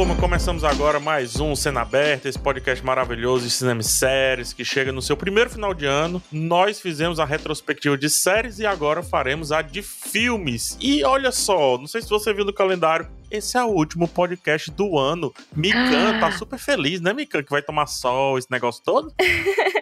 Turma, começamos agora mais um Cena Aberta, esse podcast maravilhoso de cinema e séries que chega no seu primeiro final de ano. Nós fizemos a retrospectiva de séries e agora faremos a de filmes. E olha só, não sei se você viu no calendário, esse é o último podcast do ano. Mikan tá super feliz, né, Mikan? Que vai tomar sol, esse negócio todo.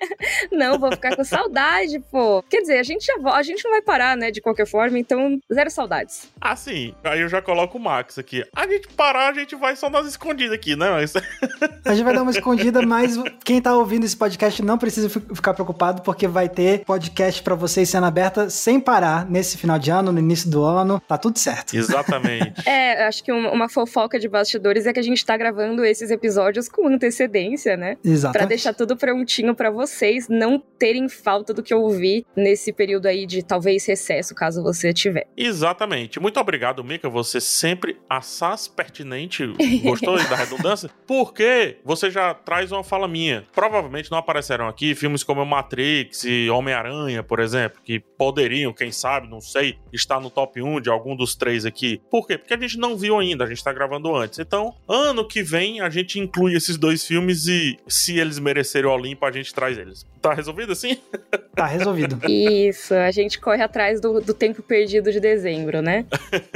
não, vou ficar com saudade, pô. Quer dizer, a gente já a gente não vai parar, né, de qualquer forma, então zero saudades. Ah, sim. Aí eu já coloco o Max aqui. A gente parar, a gente vai só nas escondidas aqui, né? Mas... a gente vai dar uma escondida, mas quem tá ouvindo esse podcast não precisa ficar preocupado, porque vai ter podcast para vocês sendo aberta sem parar nesse final de ano, no início do ano. Tá tudo certo. Exatamente. é, acho que uma fofoca de bastidores é que a gente tá gravando esses episódios com antecedência, né? Exatamente. Pra deixar tudo prontinho para vocês não terem falta do que ouvir nesse período aí de talvez recesso, caso você tiver. Exatamente. Muito obrigado, Mika. Você sempre assaz pertinente. Gostou da redundância? Porque você já traz uma fala minha. Provavelmente não aparecerão aqui filmes como Matrix e Homem-Aranha, por exemplo, que poderiam, quem sabe, não sei, estar no top 1 de algum dos três aqui. Por quê? Porque a gente não viu ainda, a gente tá gravando antes. Então, ano que vem a gente inclui esses dois filmes e se eles merecerem o Olimpo, a gente traz eles. Tá resolvido assim? Tá resolvido. Isso, a gente corre atrás do, do tempo perdido de dezembro, né?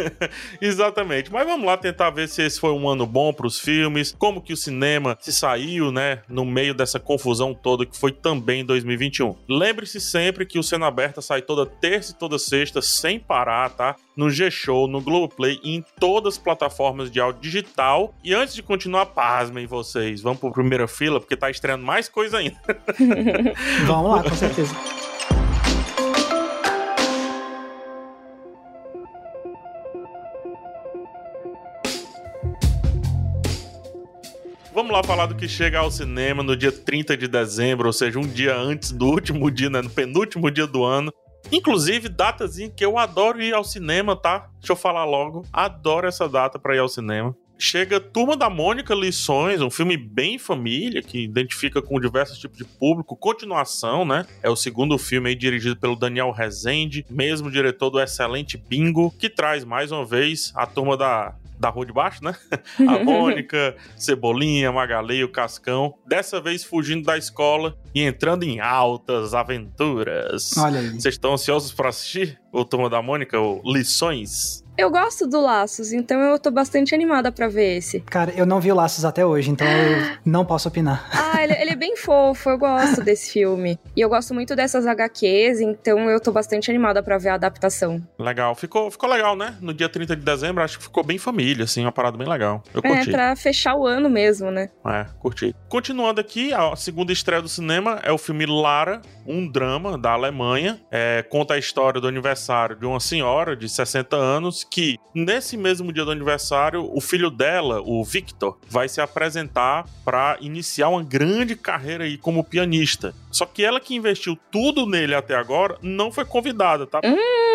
Exatamente. Mas vamos lá tentar ver se esse foi um ano bom para os filmes, como que o cinema se saiu, né, no meio dessa confusão toda que foi também 2021. Lembre-se sempre que o Cena Aberta sai toda terça e toda sexta sem parar, tá? No G-Show, no Globoplay e em todas as plataformas de áudio digital. E antes de continuar, pasmem vocês, vamos para primeira fila porque tá estreando mais coisa ainda. vamos lá, com certeza. Vamos lá falar do que chega ao cinema no dia 30 de dezembro, ou seja, um dia antes do último dia, né, no penúltimo dia do ano. Inclusive, datas em que eu adoro ir ao cinema, tá? Deixa eu falar logo. Adoro essa data para ir ao cinema. Chega Turma da Mônica Lições, um filme bem família, que identifica com diversos tipos de público. Continuação, né? É o segundo filme aí dirigido pelo Daniel Rezende, mesmo diretor do excelente Bingo, que traz mais uma vez a turma da da rua de baixo, né? A Mônica, Cebolinha, Magalei, o Cascão. Dessa vez fugindo da escola e entrando em altas aventuras. Olha aí. Vocês estão ansiosos para assistir o Turma da Mônica, o Lições? Eu gosto do Laços, então eu tô bastante animada para ver esse. Cara, eu não vi o Laços até hoje, então eu não posso opinar. Ah, ele, ele, é bem fofo, eu gosto desse filme. E eu gosto muito dessas HQs, então eu tô bastante animada para ver a adaptação. Legal, ficou, ficou legal, né? No dia 30 de dezembro, acho que ficou bem família, assim, uma parada bem legal. Eu curti. É, pra fechar o ano mesmo, né? É, curti. Continuando aqui, a segunda estreia do cinema é o filme Lara, um drama da Alemanha. É, conta a história do aniversário de uma senhora de 60 anos que, nesse mesmo dia do aniversário, o filho dela, o Victor, vai se apresentar para iniciar uma grande carreira aí como pianista. Só que ela que investiu tudo nele até agora não foi convidada, tá? Hum.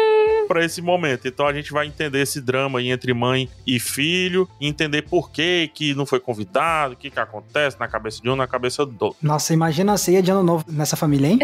Para esse momento. Então a gente vai entender esse drama aí entre mãe e filho, entender por que que não foi convidado, o que que acontece na cabeça de um, na cabeça do outro. Nossa, imagina a ceia de ano novo nessa família, hein?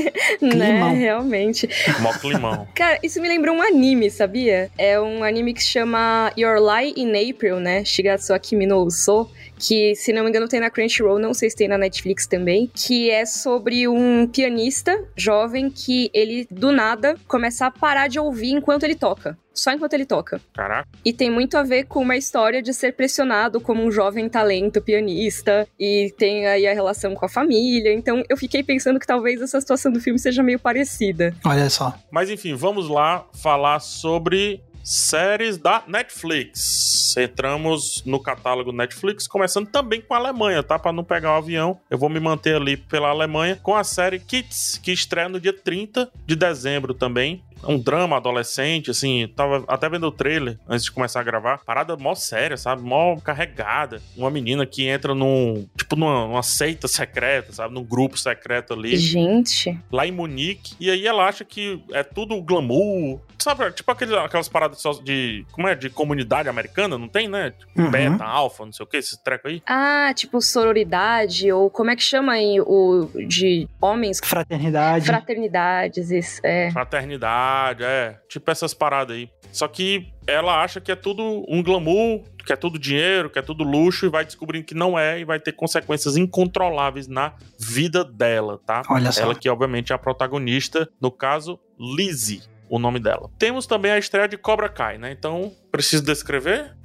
né, realmente. Mó climão. Cara, isso me lembrou um anime, sabia? É um anime que se chama Your Lie in April, né? Shigatsu Akimi no Uso que, se não me engano, tem na Crunchyroll, não sei se tem na Netflix também, que é sobre um pianista jovem que ele, do nada, começa a parar de ouvir enquanto ele toca só enquanto ele toca. Caraca. E tem muito a ver com uma história de ser pressionado como um jovem talento pianista e tem aí a relação com a família. Então eu fiquei pensando que talvez essa situação do filme seja meio parecida. Olha só. Mas enfim, vamos lá falar sobre séries da Netflix. Entramos no catálogo Netflix, começando também com a Alemanha, tá? Para não pegar o avião, eu vou me manter ali pela Alemanha com a série Kids, que estreia no dia 30 de dezembro também um drama adolescente, assim, tava até vendo o trailer antes de começar a gravar. Parada mó séria, sabe? Mó carregada. Uma menina que entra num, tipo, numa, numa seita secreta, sabe? Num grupo secreto ali. Gente. Lá em Munique. E aí ela acha que é tudo glamour. Sabe, tipo aqueles, aquelas paradas de, como é, de comunidade americana, não tem, né? Tipo, uhum. Beta, alfa, não sei o que, esse treco aí. Ah, tipo sororidade, ou como é que chama aí o de homens? Fraternidade. Fraternidades, isso, é. Fraternidade rádio, é. Tipo essas paradas aí. Só que ela acha que é tudo um glamour, que é tudo dinheiro, que é tudo luxo, e vai descobrindo que não é, e vai ter consequências incontroláveis na vida dela, tá? Olha só. Ela que, obviamente, é a protagonista, no caso, Lizzie, o nome dela. Temos também a estreia de Cobra Kai, né? Então, preciso descrever?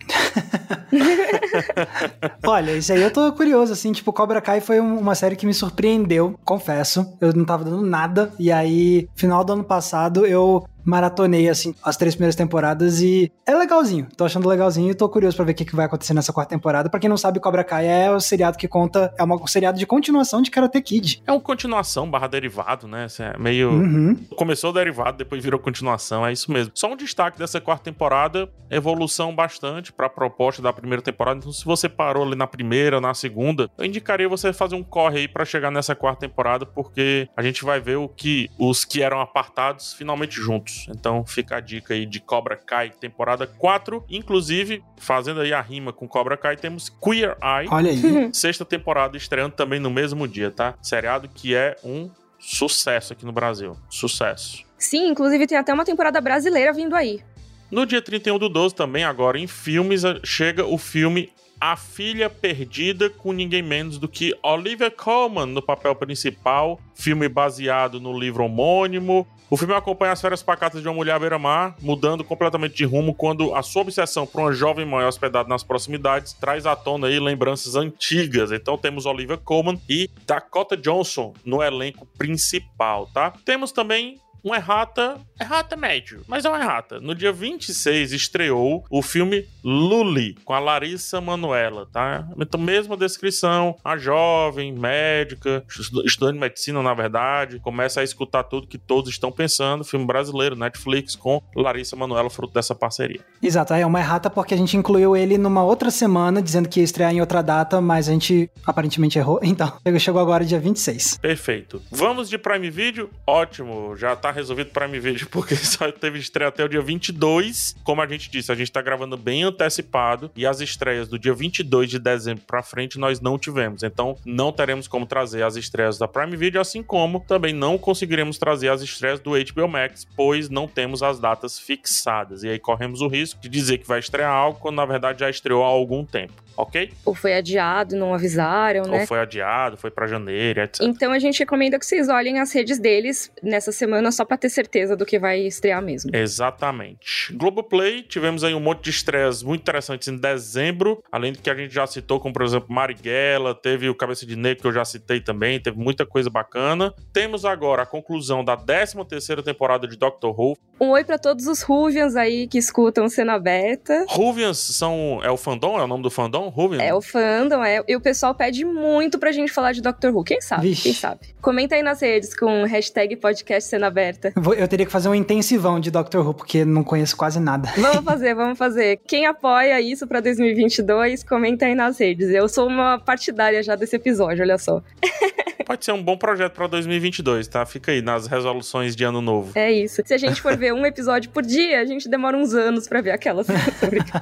Olha, isso aí eu tô curioso, assim, tipo, Cobra Kai foi um- uma série que me surpreendeu, confesso. Eu não tava dando nada, e aí, final do ano passado, eu maratonei, assim, as três primeiras temporadas e é legalzinho. Tô achando legalzinho e tô curioso pra ver o que, que vai acontecer nessa quarta temporada. Pra quem não sabe, Cobra Kai é o seriado que conta, é uma- um seriado de continuação de Karate Kid. É uma continuação barra derivado, né? É meio. Uhum. Começou derivado, depois virou continuação, é isso mesmo. Só um destaque dessa quarta temporada, evolução bastante pra proposta da primeira temporada. Então, se você parou ali na primeira, na segunda, eu indicaria você fazer um corre aí pra chegar nessa quarta temporada, porque a gente vai ver o que os que eram apartados finalmente juntos. Então, fica a dica aí de Cobra Kai, temporada 4. Inclusive, fazendo aí a rima com Cobra Kai, temos Queer Eye. Olha aí. Sexta temporada estreando também no mesmo dia, tá? Seriado que é um sucesso aqui no Brasil. Sucesso. Sim, inclusive tem até uma temporada brasileira vindo aí. No dia 31 do 12 também, agora em filmes, chega o filme A Filha Perdida com ninguém menos do que Olivia Colman no papel principal. Filme baseado no livro homônimo. O filme acompanha as férias pacatas de uma mulher à beira-mar, mudando completamente de rumo quando a sua obsessão por uma jovem mãe hospedada nas proximidades traz à tona aí lembranças antigas. Então temos Olivia Colman e Dakota Johnson no elenco principal, tá? Temos também um errata, errata médio, mas é um errata. No dia 26 estreou o filme Luli, com a Larissa Manuela, tá? Então, mesma descrição, a jovem, médica, estu- estudante de medicina, na verdade, começa a escutar tudo que todos estão pensando, filme brasileiro, Netflix, com Larissa Manuela, fruto dessa parceria. Exato, é uma errata porque a gente incluiu ele numa outra semana, dizendo que ia estrear em outra data, mas a gente aparentemente errou. Então, chegou agora dia 26. Perfeito. Vamos de Prime Video? Ótimo, já tá resolvido o Prime Video, porque só teve estreia até o dia 22. Como a gente disse, a gente tá gravando bem antecipado e as estreias do dia 22 de dezembro pra frente nós não tivemos. Então, não teremos como trazer as estreias da Prime Video, assim como também não conseguiremos trazer as estreias do HBO Max, pois não temos as datas fixadas. E aí corremos o risco de dizer que vai estrear algo quando na verdade já estreou há algum tempo, ok? Ou foi adiado, não avisaram, né? Ou foi adiado, foi pra janeiro, etc. Então a gente recomenda que vocês olhem as redes deles nessa semana só pra ter certeza do que vai estrear mesmo. Exatamente. Globoplay, tivemos aí um monte de estreias muito interessantes em dezembro, além do que a gente já citou, como por exemplo Marighella, teve o Cabeça de Negro que eu já citei também, teve muita coisa bacana. Temos agora a conclusão da 13 terceira temporada de Doctor Who. Um oi pra todos os Ruvians aí que escutam cena beta. Ruvians são... é o fandom? É o nome do fandom? Ruvian? É o fandom, é. E o pessoal pede muito pra gente falar de Doctor Who. Quem sabe? Vixe. Quem sabe? Comenta aí nas redes com hashtag podcast cena aberta. Eu teria que fazer um intensivão de Doctor Who, porque não conheço quase nada. Vamos fazer, vamos fazer. Quem apoia isso pra 2022, comenta aí nas redes. Eu sou uma partidária já desse episódio, olha só. Pode ser um bom projeto pra 2022, tá? Fica aí nas resoluções de ano novo. É isso. Se a gente for ver um episódio por dia, a gente demora uns anos pra ver aquelas.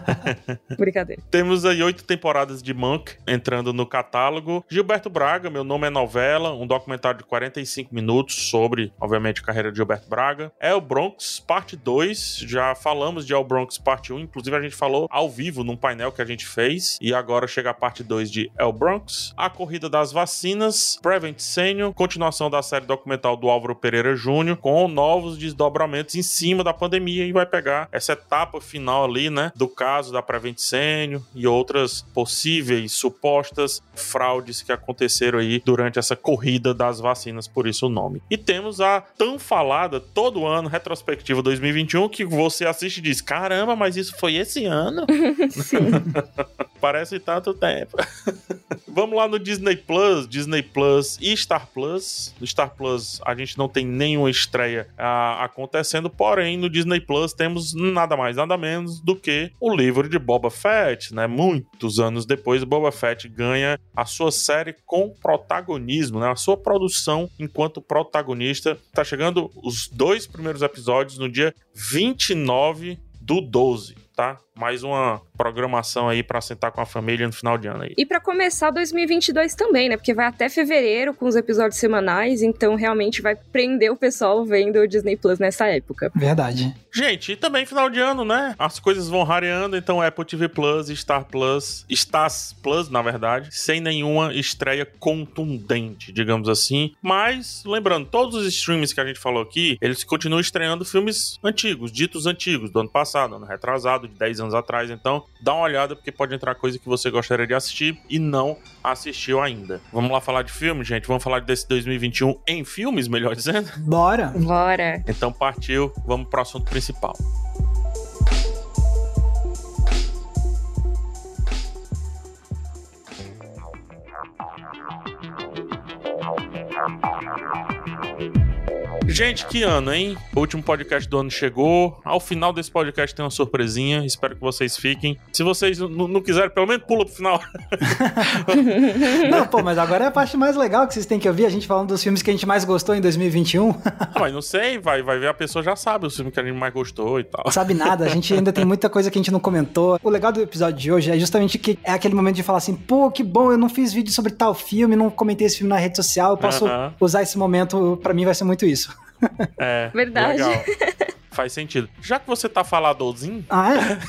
Brincadeira. Temos aí oito temporadas de Monk entrando no catálogo. Gilberto Braga, Meu Nome é Novela, um documentário de 45 minutos sobre, obviamente, a carreira de Gilberto Braga. El Bronx, parte 2. Já falamos de El Bronx, parte 1. Inclusive, a gente falou ao vivo num painel que a gente fez. E agora chega a parte 2 de El Bronx. A Corrida das Vacinas, Prevent Senior, continuação da série documental do Álvaro Pereira Júnior, com novos desdobramentos em cima da pandemia e vai pegar essa etapa final ali, né, do caso da Prevent Senior e outras possíveis supostas fraudes que aconteceram aí durante essa corrida das vacinas, por isso o nome. E temos a tão falada todo ano retrospectiva 2021 que você assiste e diz: "Caramba, mas isso foi esse ano?" Parece tanto tempo. Vamos lá no Disney Plus, Disney Plus e Star Plus. No Star Plus a gente não tem nenhuma estreia ah, acontecendo, porém no Disney Plus temos nada mais, nada menos do que o livro de Boba Fett, né? Muitos anos depois, Boba Fett ganha a sua série com protagonismo, né? A sua produção enquanto protagonista. Tá chegando os dois primeiros episódios no dia 29 do 12, tá? Mais uma programação aí para sentar com a família no final de ano aí. E para começar 2022 também, né? Porque vai até fevereiro com os episódios semanais, então realmente vai prender o pessoal vendo o Disney Plus nessa época. Verdade. Gente, e também final de ano, né? As coisas vão rareando, então Apple TV Plus, Star Plus, Stars Plus, na verdade, sem nenhuma estreia contundente, digamos assim. Mas, lembrando, todos os streams que a gente falou aqui, eles continuam estreando filmes antigos, ditos antigos, do ano passado, ano retrasado, de 10 anos atrás. Então, dá uma olhada, porque pode entrar coisa que você gostaria de assistir e não assistiu ainda. Vamos lá falar de filme, gente? Vamos falar desse 2021 em filmes, melhor dizendo? Bora! Bora! Então partiu, vamos pro assunto principal. Gente, que ano, hein? O último podcast do ano chegou. Ao final desse podcast tem uma surpresinha. Espero que vocês fiquem. Se vocês não quiserem, pelo menos pula pro final. não, pô, mas agora é a parte mais legal que vocês têm que ouvir. A gente falando dos filmes que a gente mais gostou em 2021. Ah, mas não sei, vai, vai ver, a pessoa já sabe os filmes que a gente mais gostou e tal. Sabe nada, a gente ainda tem muita coisa que a gente não comentou. O legal do episódio de hoje é justamente que é aquele momento de falar assim, pô, que bom, eu não fiz vídeo sobre tal filme, não comentei esse filme na rede social, eu posso uh -huh. usar esse momento, para mim vai ser muito isso. É. Verdade. Legal. Faz sentido. Já que você tá faladorzinho. Ah, é?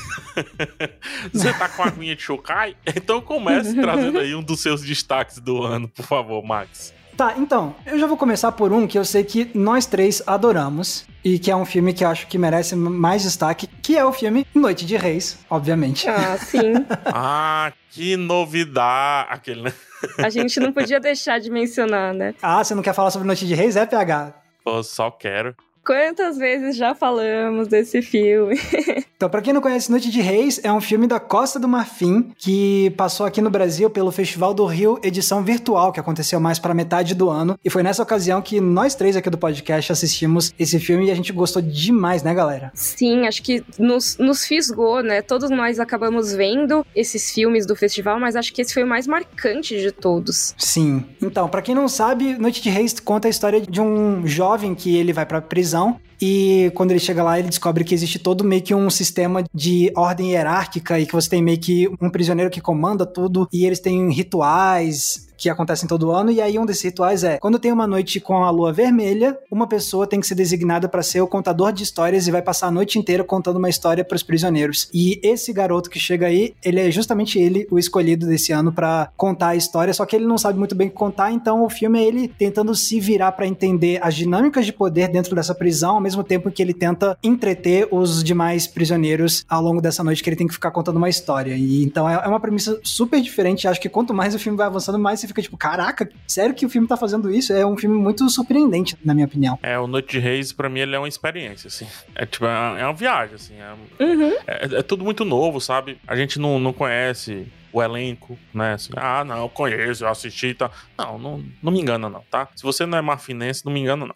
você tá com a aguinha de Shokai? Então comece trazendo aí um dos seus destaques do ano, por favor, Max. Tá, então, eu já vou começar por um que eu sei que nós três adoramos e que é um filme que eu acho que merece mais destaque, que é o filme Noite de Reis, obviamente. Ah, sim. ah, que novidade! Aquele, né? A gente não podia deixar de mencionar, né? Ah, você não quer falar sobre Noite de Reis? É, PH? Pô, só quero. Quantas vezes já falamos desse filme? então, para quem não conhece, Noite de Reis é um filme da Costa do Marfim que passou aqui no Brasil pelo Festival do Rio edição virtual, que aconteceu mais para metade do ano. E foi nessa ocasião que nós três aqui do podcast assistimos esse filme e a gente gostou demais, né, galera? Sim, acho que nos, nos fisgou, né? Todos nós acabamos vendo esses filmes do festival, mas acho que esse foi o mais marcante de todos. Sim. Então, para quem não sabe, Noite de Reis conta a história de um jovem que ele vai pra prisão prisão e quando ele chega lá, ele descobre que existe todo meio que um sistema de ordem hierárquica e que você tem meio que um prisioneiro que comanda tudo. E eles têm rituais que acontecem todo ano, e aí um desses rituais é: quando tem uma noite com a lua vermelha, uma pessoa tem que ser designada para ser o contador de histórias e vai passar a noite inteira contando uma história para os prisioneiros. E esse garoto que chega aí, ele é justamente ele o escolhido desse ano para contar a história, só que ele não sabe muito bem contar, então o filme é ele tentando se virar para entender as dinâmicas de poder dentro dessa prisão, ao mesmo tempo que ele tenta entreter os demais prisioneiros ao longo dessa noite que ele tem que ficar contando uma história. E então é, é uma premissa super diferente. Acho que quanto mais o filme vai avançando, mais se fica tipo, caraca, sério que o filme tá fazendo isso? É um filme muito surpreendente, na minha opinião. É, o Noite de Reis, pra mim, ele é uma experiência, assim. É tipo, é, é uma viagem, assim. É, uhum. é, é, tudo muito novo, sabe? A gente não, não conhece o elenco, né? Assim, ah, não, eu conheço, eu assisti e tal. Não, não, não me engana, não, tá? Se você não é marfinense, não me engana, não.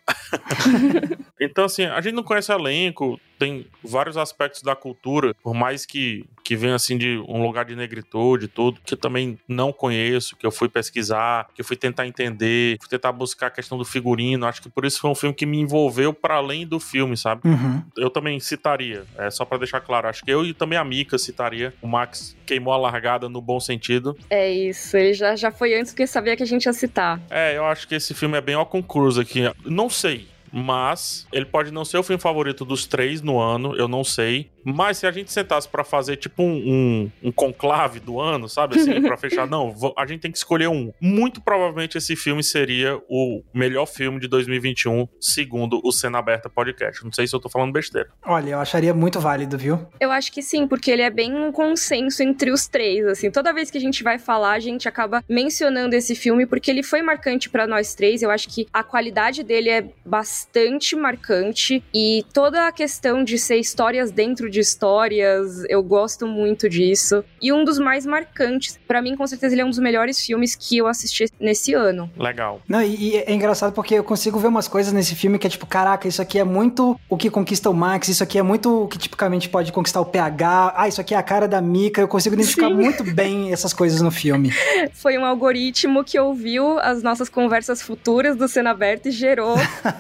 então, assim, a gente não conhece o elenco, tem vários aspectos da cultura, por mais que, que venha assim de um lugar de negritude, tudo, que eu também não conheço, que eu fui pesquisar, que eu fui tentar entender, fui tentar buscar a questão do figurino. Acho que por isso foi um filme que me envolveu para além do filme, sabe? Uhum. Eu também citaria, é só para deixar claro, acho que eu e também a Mika citaria. O Max queimou a largada no bom sentido. É isso, ele já, já foi antes porque sabia que a gente ia citar. É, eu acho que esse filme é bem ao concurso aqui. Não sei, mas ele pode não ser o filme favorito dos três no ano, eu não sei. Mas se a gente sentasse para fazer tipo um, um, um, conclave do ano, sabe assim, para fechar, não, a gente tem que escolher um. Muito provavelmente esse filme seria o melhor filme de 2021, segundo o Cena Aberta Podcast. Não sei se eu tô falando besteira. Olha, eu acharia muito válido, viu? Eu acho que sim, porque ele é bem um consenso entre os três, assim. Toda vez que a gente vai falar, a gente acaba mencionando esse filme porque ele foi marcante para nós três. Eu acho que a qualidade dele é bastante marcante e toda a questão de ser histórias dentro de de histórias, eu gosto muito disso. E um dos mais marcantes, para mim, com certeza, ele é um dos melhores filmes que eu assisti nesse ano. Legal. Não, e, e, é engraçado porque eu consigo ver umas coisas nesse filme que é tipo, caraca, isso aqui é muito o que conquista o Max, isso aqui é muito o que tipicamente pode conquistar o PH, ah, isso aqui é a cara da Mika, eu consigo identificar Sim. muito bem essas coisas no filme. Foi um algoritmo que ouviu as nossas conversas futuras do Cena Aberta e gerou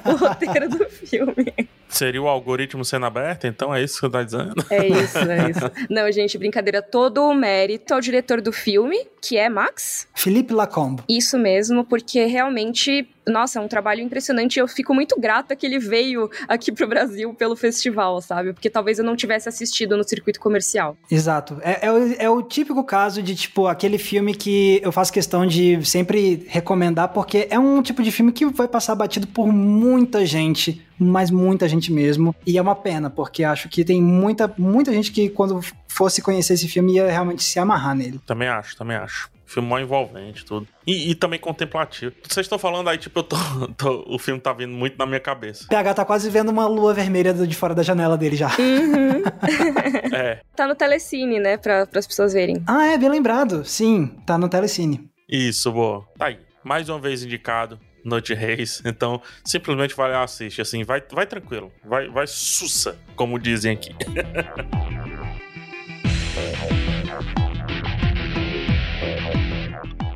o roteiro do filme. Seria o algoritmo sendo aberto, então é isso que você tá dizendo? É isso, é isso. Não, gente, brincadeira. Todo o mérito ao diretor do filme, que é Max. Felipe Lacombe. Isso mesmo, porque realmente nossa, é um trabalho impressionante. Eu fico muito grata que ele veio aqui pro Brasil pelo festival, sabe? Porque talvez eu não tivesse assistido no circuito comercial. Exato. É, é, o, é o típico caso de, tipo, aquele filme que eu faço questão de sempre recomendar, porque é um tipo de filme que vai passar batido por muita gente mas muita gente mesmo. E é uma pena, porque acho que tem muita, muita gente que quando fosse conhecer esse filme ia realmente se amarrar nele. Também acho, também acho. Filme mó envolvente, tudo. E, e, também contemplativo. Vocês estão falando aí, tipo, eu tô, tô, o filme tá vindo muito na minha cabeça. PH tá quase vendo uma lua vermelha de fora da janela dele já. Uhum. é. Tá no Telecine, né? Pra, as pessoas verem. Ah, é, bem lembrado. Sim, tá no Telecine. Isso, boa. Tá aí. Mais uma vez indicado. Noite Reis. Então, simplesmente vai lá assiste. Assim, vai, vai tranquilo. Vai, vai sussa, como dizem aqui.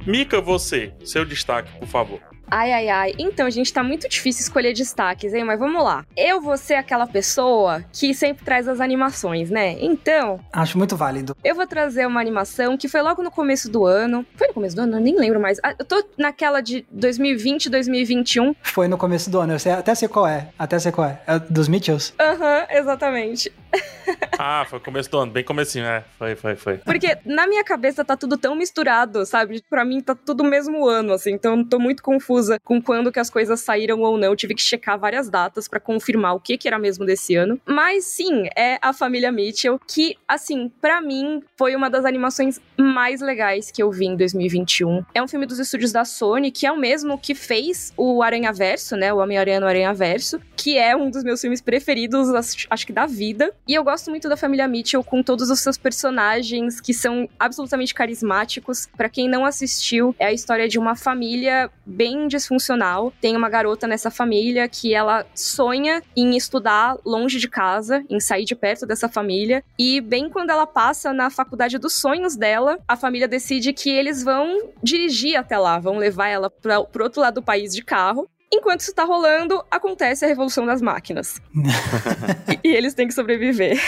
Mica, você, seu destaque, por favor. Ai, ai, ai. Então, gente, tá muito difícil escolher destaques, hein? Mas vamos lá. Eu vou ser aquela pessoa que sempre traz as animações, né? Então. Acho muito válido. Eu vou trazer uma animação que foi logo no começo do ano. Foi no começo do ano? Eu nem lembro mais. Ah, eu tô naquela de 2020, 2021. Foi no começo do ano. Eu sei, até sei qual é. Até sei qual é. É dos Mitchells. Aham, uhum, exatamente. ah, foi começo do ano. Bem comecinho, é. Foi, foi, foi. Porque na minha cabeça tá tudo tão misturado, sabe? Pra mim tá tudo mesmo ano, assim. Então eu tô muito confusa com quando que as coisas saíram ou não. tive que checar várias datas para confirmar o que que era mesmo desse ano. Mas sim, é a família Mitchell que, assim, para mim foi uma das animações mais legais que eu vi em 2021. É um filme dos estúdios da Sony, que é o mesmo que fez o Aranha Verso, né? O Homem-Aranha no Aranha Verso, que é um dos meus filmes preferidos, acho que da vida. E eu gosto muito da família Mitchell com todos os seus personagens que são absolutamente carismáticos. Para quem não assistiu, é a história de uma família bem disfuncional. Tem uma garota nessa família que ela sonha em estudar longe de casa, em sair de perto dessa família. E bem quando ela passa na faculdade dos sonhos dela, a família decide que eles vão dirigir até lá, vão levar ela para pro outro lado do país de carro. Enquanto isso tá rolando, acontece a revolução das máquinas. e, eles têm que sobreviver.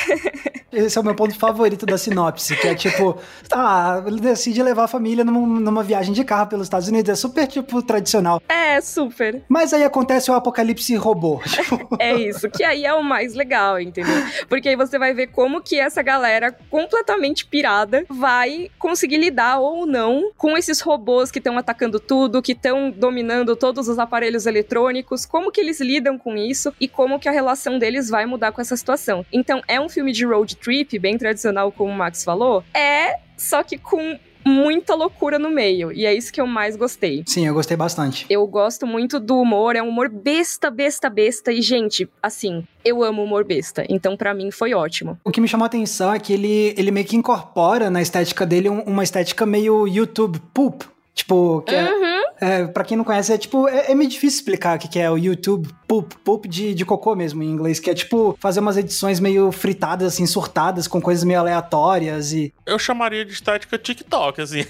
Esse é o meu ponto favorito da sinopse, que é tipo, tá, ele decide levar a família numa, numa, viagem de carro pelos Estados Unidos. É super, tipo, tradicional. É, super. Mas aí acontece o apocalipse robô. Tipo... é isso, que aí é o mais legal, entendeu? Porque aí você vai ver como que essa galera completamente pirada vai conseguir lidar ou não com esses robôs que estão atacando tudo, que estão dominando todos os aparelhos eletrônicos, como que eles lidam com isso e como que a relação deles vai mudar com essa situação. Então, é um filme de road trip, bem tradicional, como o Max falou, é só que com muita loucura no meio. E é isso que eu mais gostei. Sim, eu gostei bastante. Eu gosto muito do humor, é um humor besta, besta, besta. E, gente, assim, eu amo humor besta. Então, para mim, foi ótimo. O que me chamou a atenção é que ele, ele meio que incorpora na estética dele uma estética meio YouTube poop. Tipo, que é, uhum. é, pra quem não conhece, é tipo, é, é meio difícil explicar o que, que é o YouTube poop, poop de, de cocô mesmo em inglês, que é tipo fazer umas edições meio fritadas, assim, surtadas, com coisas meio aleatórias e. Eu chamaria de estética TikTok, assim.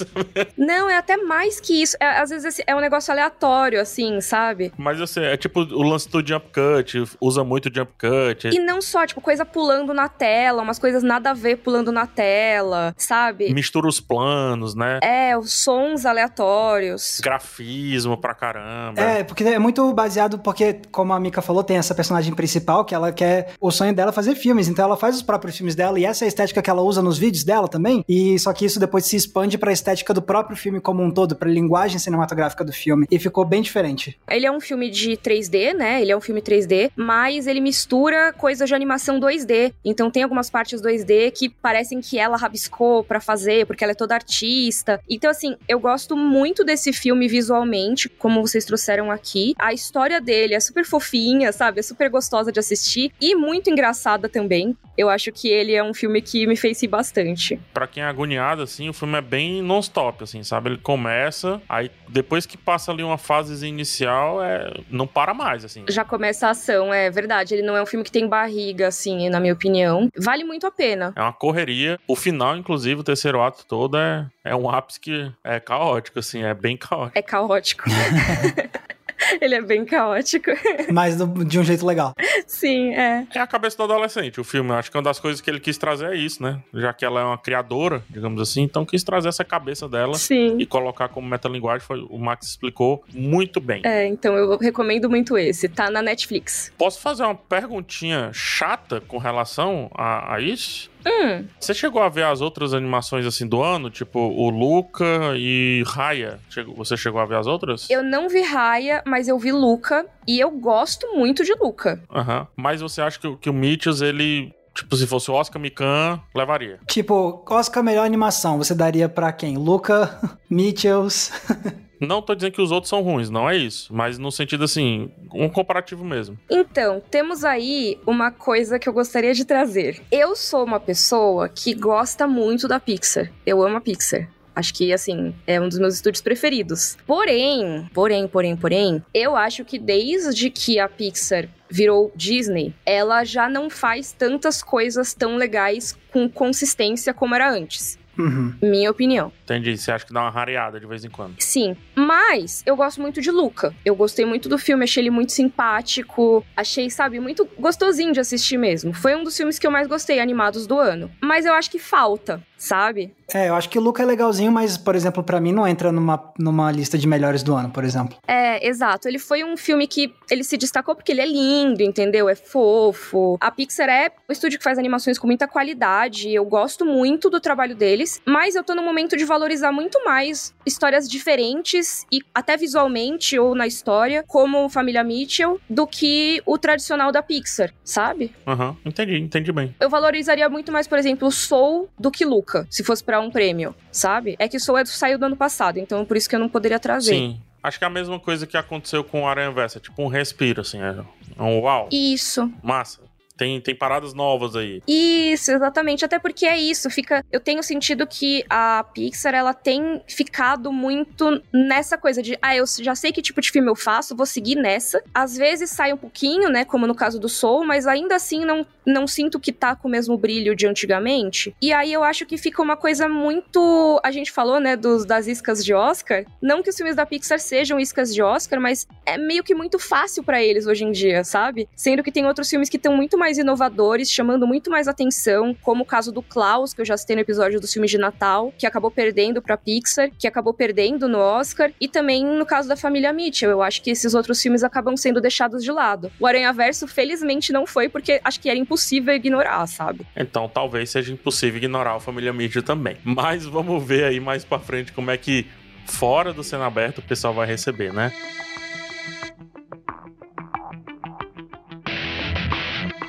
não, é até mais que isso. É, às vezes é um negócio aleatório, assim, sabe? Mas assim, é tipo o lance do jump cut, usa muito jump cut. E não só, tipo, coisa pulando na tela, umas coisas nada a ver pulando na tela, sabe? Mistura os planos, né? É, os sons aleatórios. Grafismo pra caramba. É, porque é muito baseado porque, como a Mika falou, tem essa personagem principal que ela quer. O sonho dela é fazer filmes, então ela faz os próprios filmes dela e essa é a estética que ela usa nos vídeos dela também. E só que isso depois se expande pra estética do próprio filme como um todo, pra linguagem cinematográfica do filme. E ficou bem diferente. Ele é um filme de 3D, né? Ele é um filme 3D, mas ele mistura coisas de animação 2D. Então tem algumas partes 2D que parecem que ela rabiscou para fazer, porque ela é toda artista. Então, assim, eu gosto muito desse filme visualmente, como vocês trouxeram aqui. A história dele dele é super fofinha, sabe? É super gostosa de assistir e muito engraçada também. Eu acho que ele é um filme que me fez rir bastante. Para quem é agoniado, assim, o filme é bem non-stop, assim, sabe? Ele começa, aí depois que passa ali uma fase inicial, é... não para mais, assim. Já começa a ação, é verdade. Ele não é um filme que tem barriga, assim, na minha opinião. Vale muito a pena. É uma correria. O final, inclusive, o terceiro ato todo é, é um ápice que é caótico, assim, é bem caótico. É caótico. Ele é bem caótico. Mas do- de um jeito legal. Sim, é. É a cabeça do adolescente, o filme. Acho que uma das coisas que ele quis trazer é isso, né? Já que ela é uma criadora, digamos assim, então quis trazer essa cabeça dela Sim. e colocar como metalinguagem. Foi, o Max explicou muito bem. É, então eu recomendo muito esse. Tá na Netflix. Posso fazer uma perguntinha chata com relação a, a isso? Hum, Você chegou a ver as outras animações assim do ano? Tipo, o Luca e Raya. Você chegou a ver as outras? eu não vi Raya, mas eu vi Luca. E eu gosto muito de Luca. Aham. Mas você acha que, o- que o Mitchells, ele. Tipo, se fosse o Oscar Mikan, levaria. Tipo, Oscar melhor animação, você daria pra quem? Luca, Mitchells. Não tô dizendo que os outros são ruins, não é isso. Mas no sentido assim, um comparativo mesmo. Então, temos aí uma coisa que eu gostaria de trazer. Eu sou uma pessoa que gosta muito da Pixar. Eu amo a Pixar. Acho que, assim, é um dos meus estúdios preferidos. Porém, porém, porém, porém, eu acho que desde que a Pixar virou Disney, ela já não faz tantas coisas tão legais com consistência como era antes. Uhum. Minha opinião. Entendi. Você acha que dá uma rareada de vez em quando. Sim, mas eu gosto muito de Luca. Eu gostei muito do filme, achei ele muito simpático, achei, sabe, muito gostosinho de assistir mesmo. Foi um dos filmes que eu mais gostei animados do ano. Mas eu acho que falta, sabe? É, eu acho que o Luca é legalzinho, mas, por exemplo, pra mim não entra numa, numa lista de melhores do ano, por exemplo. É, exato. Ele foi um filme que ele se destacou porque ele é lindo, entendeu? É fofo. A Pixar é um estúdio que faz animações com muita qualidade. Eu gosto muito do trabalho deles, mas eu tô no momento de valorizar muito mais histórias diferentes e até visualmente ou na história, como Família Mitchell, do que o tradicional da Pixar, sabe? Aham, entendi, entendi bem. Eu valorizaria muito mais, por exemplo, Soul do que Luca, se fosse pra um prêmio, sabe? É que Soul é, saiu do ano passado, então por isso que eu não poderia trazer. Sim. Acho que é a mesma coisa que aconteceu com o Aranha Versa. Tipo um respiro, assim. É um uau. Isso. Massa. Tem, tem paradas novas aí. Isso, exatamente. Até porque é isso. Fica. Eu tenho sentido que a Pixar ela tem ficado muito nessa coisa de, ah, eu já sei que tipo de filme eu faço, vou seguir nessa. Às vezes sai um pouquinho, né? Como no caso do Soul, mas ainda assim não, não sinto que tá com o mesmo brilho de antigamente. E aí eu acho que fica uma coisa muito. A gente falou, né, dos, das iscas de Oscar. Não que os filmes da Pixar sejam iscas de Oscar, mas é meio que muito fácil pra eles hoje em dia, sabe? Sendo que tem outros filmes que estão muito mais inovadores, chamando muito mais atenção, como o caso do Klaus, que eu já citei no episódio dos filmes de Natal, que acabou perdendo pra Pixar, que acabou perdendo no Oscar, e também no caso da família Mitchell. Eu acho que esses outros filmes acabam sendo deixados de lado. O Aranha Verso, felizmente, não foi, porque acho que era impossível ignorar, sabe? Então talvez seja impossível ignorar a família Mitchell também. Mas vamos ver aí mais pra frente como é que fora do cena aberto o pessoal vai receber, né?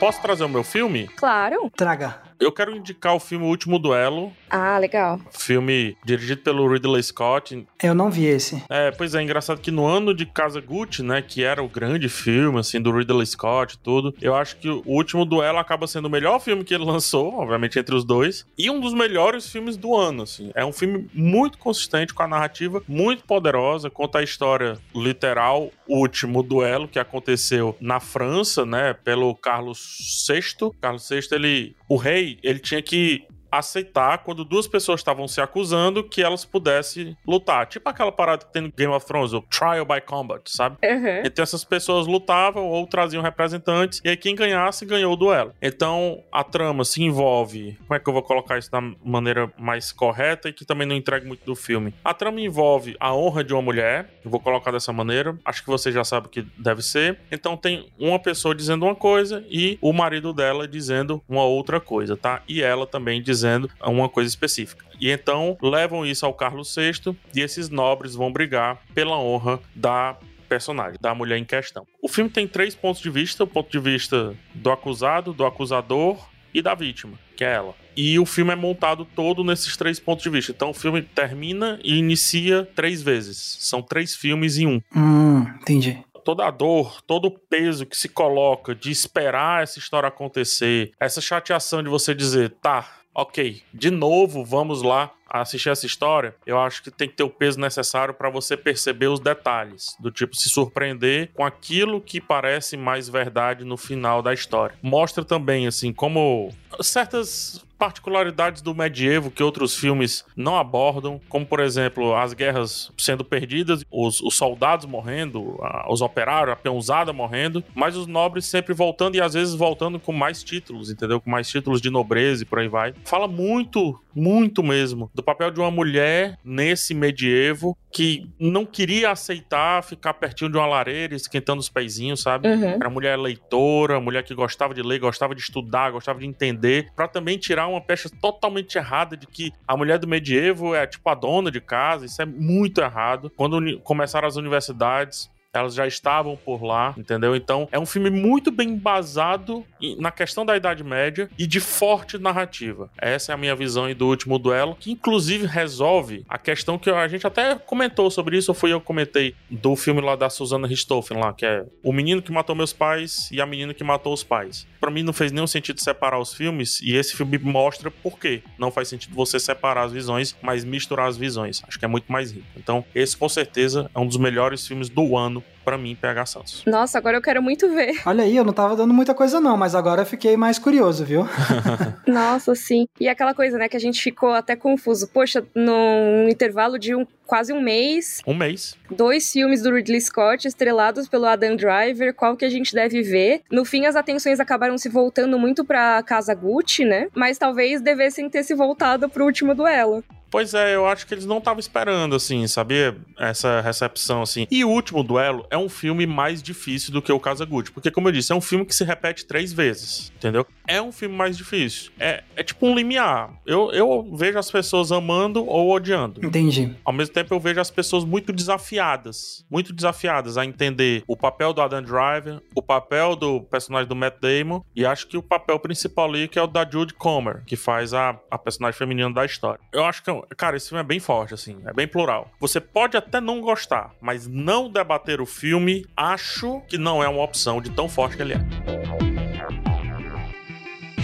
Posso trazer o meu filme? Claro. Traga. Eu quero indicar o filme O Último Duelo, Ah, legal. filme dirigido pelo Ridley Scott. Eu não vi esse. É, pois é, engraçado que no ano de Casa Gucci, né, que era o grande filme, assim, do Ridley Scott e tudo, eu acho que o Último Duelo acaba sendo o melhor filme que ele lançou, obviamente entre os dois, e um dos melhores filmes do ano, assim. É um filme muito consistente, com a narrativa muito poderosa, conta a história literal, o último duelo que aconteceu na França, né, pelo Carlos VI. Carlos VI, ele, o rei, ele tinha que aceitar quando duas pessoas estavam se acusando que elas pudessem lutar. Tipo aquela parada que tem no Game of Thrones, o Trial by Combat, sabe? Uhum. Então essas pessoas lutavam ou traziam representantes, e aí quem ganhasse ganhou o duelo. Então a trama se envolve. Como é que eu vou colocar isso da maneira mais correta e que também não entregue muito do filme? A trama envolve a honra de uma mulher, eu vou colocar dessa maneira, acho que você já sabe o que deve ser. Então tem uma pessoa dizendo uma coisa e o marido dela dizendo uma outra coisa, tá? E ela também dizendo uma coisa específica. E então levam isso ao Carlos VI e esses nobres vão brigar pela honra da personagem, da mulher em questão. O filme tem três pontos de vista: o ponto de vista do acusado, do acusador e da vítima, que é ela. E o filme é montado todo nesses três pontos de vista. Então o filme termina e inicia três vezes. São três filmes em um Hum, entendi. toda a dor, todo o peso que se coloca de esperar essa história acontecer, essa chateação de você dizer, tá, ok, de novo vamos lá assistir essa história, eu acho que tem que ter o peso necessário para você perceber os detalhes, do tipo se surpreender com aquilo que parece mais verdade no final da história. Mostra também assim como certas particularidades do medievo que outros filmes não abordam, como por exemplo as guerras sendo perdidas, os, os soldados morrendo, a, os operários, a peãozada morrendo, mas os nobres sempre voltando e às vezes voltando com mais títulos, entendeu? Com mais títulos de nobreza e por aí vai. Fala muito, muito mesmo do papel de uma mulher nesse medievo que não queria aceitar ficar pertinho de uma lareira, esquentando os pezinhos, sabe? Uhum. Era mulher leitora, mulher que gostava de ler, gostava de estudar, gostava de entender, para também tirar uma pecha totalmente errada de que a mulher do medievo é tipo a dona de casa, isso é muito errado. Quando começaram as universidades, elas já estavam por lá, entendeu? Então é um filme muito bem embasado na questão da Idade Média e de forte narrativa. Essa é a minha visão do último duelo, que inclusive resolve a questão que a gente até comentou sobre isso, ou foi eu que comentei, do filme lá da Susana Richthofen lá, que é O Menino que Matou Meus Pais e A Menina que Matou os Pais. Para mim não fez nenhum sentido separar os filmes e esse filme mostra por quê. Não faz sentido você separar as visões, mas misturar as visões. Acho que é muito mais rico. Então, esse com certeza é um dos melhores filmes do ano para mim, PH Santos. Nossa, agora eu quero muito ver. Olha aí, eu não tava dando muita coisa não, mas agora eu fiquei mais curioso, viu? Nossa, sim. E aquela coisa, né, que a gente ficou até confuso. Poxa, num intervalo de um quase um mês. Um mês. Dois filmes do Ridley Scott estrelados pelo Adam Driver, qual que a gente deve ver. No fim, as atenções acabaram se voltando muito pra Casa Gucci, né? Mas talvez devessem ter se voltado pro último duelo. Pois é, eu acho que eles não estavam esperando, assim, sabia? Essa recepção, assim. E o último duelo é um filme mais difícil do que o Casa Gucci. Porque, como eu disse, é um filme que se repete três vezes, entendeu? É um filme mais difícil. É, é tipo um limiar. Eu, eu vejo as pessoas amando ou odiando. Entendi. Ao mesmo tempo, eu vejo as pessoas muito desafiadas. Muito desafiadas a entender o papel do Adam Driver, o papel do personagem do Matt Damon. E acho que o papel principal ali que é o da Jude Comer, que faz a, a personagem feminina da história. Eu acho que é cara, esse filme é bem forte, assim, é bem plural. Você pode até não gostar, mas não debater o filme, acho que não é uma opção de tão forte que ele é.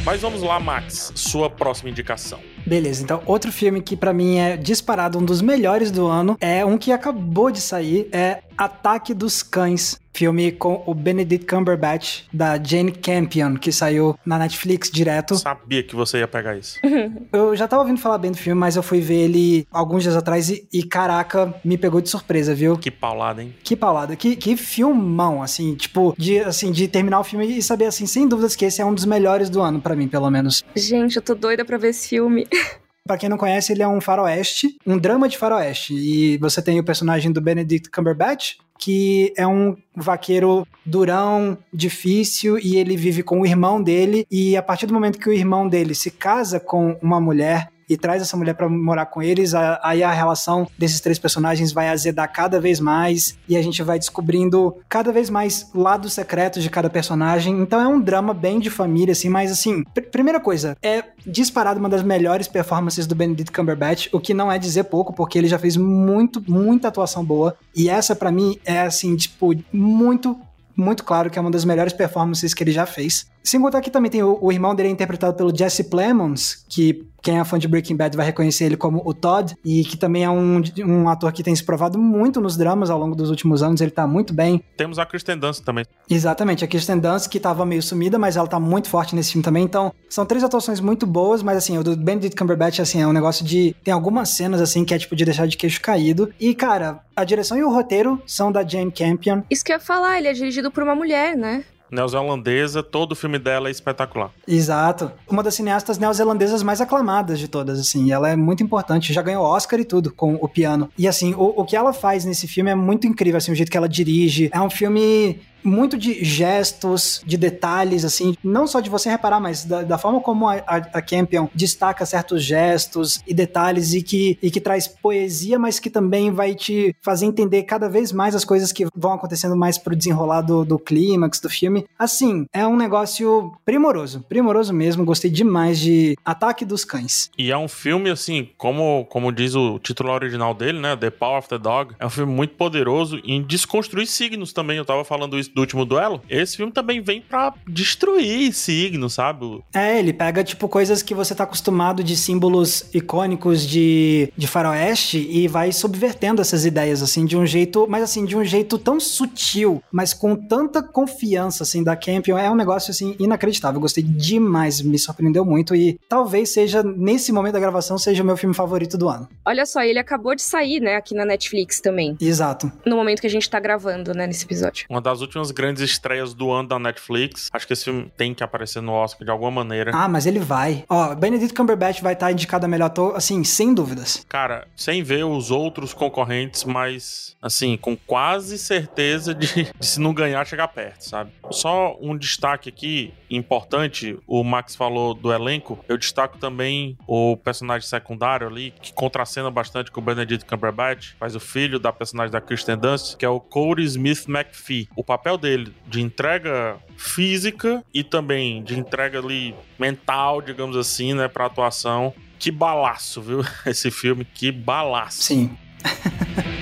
Mas vamos lá, Max, sua próxima indicação. Beleza, então outro filme que para mim é disparado um dos melhores do ano é um que acabou de sair, é Ataque dos Cães, filme com o Benedict Cumberbatch da Jane Campion, que saiu na Netflix direto. Sabia que você ia pegar isso. eu já tava ouvindo falar bem do filme, mas eu fui ver ele alguns dias atrás e, e caraca, me pegou de surpresa, viu? Que paulada, hein? Que paulada, que, que filmão, assim, tipo, de, assim, de terminar o filme e saber, assim, sem dúvidas que esse é um dos melhores do ano para mim, pelo menos. Gente, eu tô doida pra ver esse filme. Para quem não conhece, ele é um faroeste, um drama de faroeste. E você tem o personagem do Benedict Cumberbatch, que é um vaqueiro durão, difícil, e ele vive com o irmão dele. E a partir do momento que o irmão dele se casa com uma mulher e traz essa mulher para morar com eles, aí a relação desses três personagens vai azedar cada vez mais e a gente vai descobrindo cada vez mais lados secretos de cada personagem. Então é um drama bem de família, assim, mas assim, pr primeira coisa, é disparado uma das melhores performances do Benedict Cumberbatch, o que não é dizer pouco, porque ele já fez muito, muita atuação boa. E essa, para mim, é assim, tipo, muito muito claro que é uma das melhores performances que ele já fez. Sem contar que também tem o, o irmão dele é interpretado pelo Jesse Plemons, que quem é fã de Breaking Bad vai reconhecer ele como o Todd, e que também é um, um ator que tem se provado muito nos dramas ao longo dos últimos anos, ele tá muito bem. Temos a Kristen Dunst também. Exatamente, a Kristen Dunst, que tava meio sumida, mas ela tá muito forte nesse filme também, então são três atuações muito boas, mas assim, o do Benedict Cumberbatch, assim, é um negócio de... tem algumas cenas, assim, que é tipo de deixar de queixo caído, e cara, a direção e o roteiro são da Jane Campion. Isso que eu ia falar, ele é dirigido por uma mulher, né? Neozelandesa, todo o filme dela é espetacular. Exato. Uma das cineastas neozelandesas mais aclamadas de todas, assim. Ela é muito importante, já ganhou Oscar e tudo com o piano. E assim, o, o que ela faz nesse filme é muito incrível, assim, o jeito que ela dirige. É um filme muito de gestos, de detalhes, assim, não só de você reparar, mas da, da forma como a, a, a, Campion destaca certos gestos e detalhes e que, e que traz poesia, mas que também vai te fazer entender cada vez mais as coisas que vão acontecendo mais pro desenrolar do, do clímax do filme. Assim, é um negócio primoroso, primoroso mesmo, gostei demais de Ataque dos Cães. E é um filme, assim, como, como diz o título original dele, né, The Power of the Dog, é um filme muito poderoso em desconstruir signos também, eu tava falando isso do último duelo, esse filme também vem pra destruir signo, sabe? É, ele pega, tipo, coisas que você tá acostumado de símbolos icônicos de, de faroeste e vai subvertendo essas ideias, assim, de um jeito, mas assim, de um jeito tão sutil, mas com tanta confiança, assim, da Campion. É um negócio, assim, inacreditável. Eu gostei demais, me surpreendeu muito e talvez seja, nesse momento da gravação, seja o meu filme favorito do ano. Olha só, ele acabou de sair, né, aqui na Netflix também. Exato. No momento que a gente tá gravando, né, nesse episódio. Uma das últimas grandes estreias do ano da Netflix. Acho que esse filme tem que aparecer no Oscar de alguma maneira. Ah, mas ele vai. Ó, Benedict Cumberbatch vai estar indicado a melhor ator, assim, sem dúvidas. Cara, sem ver os outros concorrentes, mas, assim, com quase certeza de, de se não ganhar, chegar perto, sabe? Só um destaque aqui importante: o Max falou do elenco. Eu destaco também o personagem secundário ali, que contracena bastante com o Benedict Cumberbatch, faz o filho da personagem da Kristen Dunst, que é o Corey Smith McPhee. O papel dele de entrega física e também de entrega ali mental, digamos assim, né, pra atuação. Que balaço, viu? Esse filme, que balaço. Sim.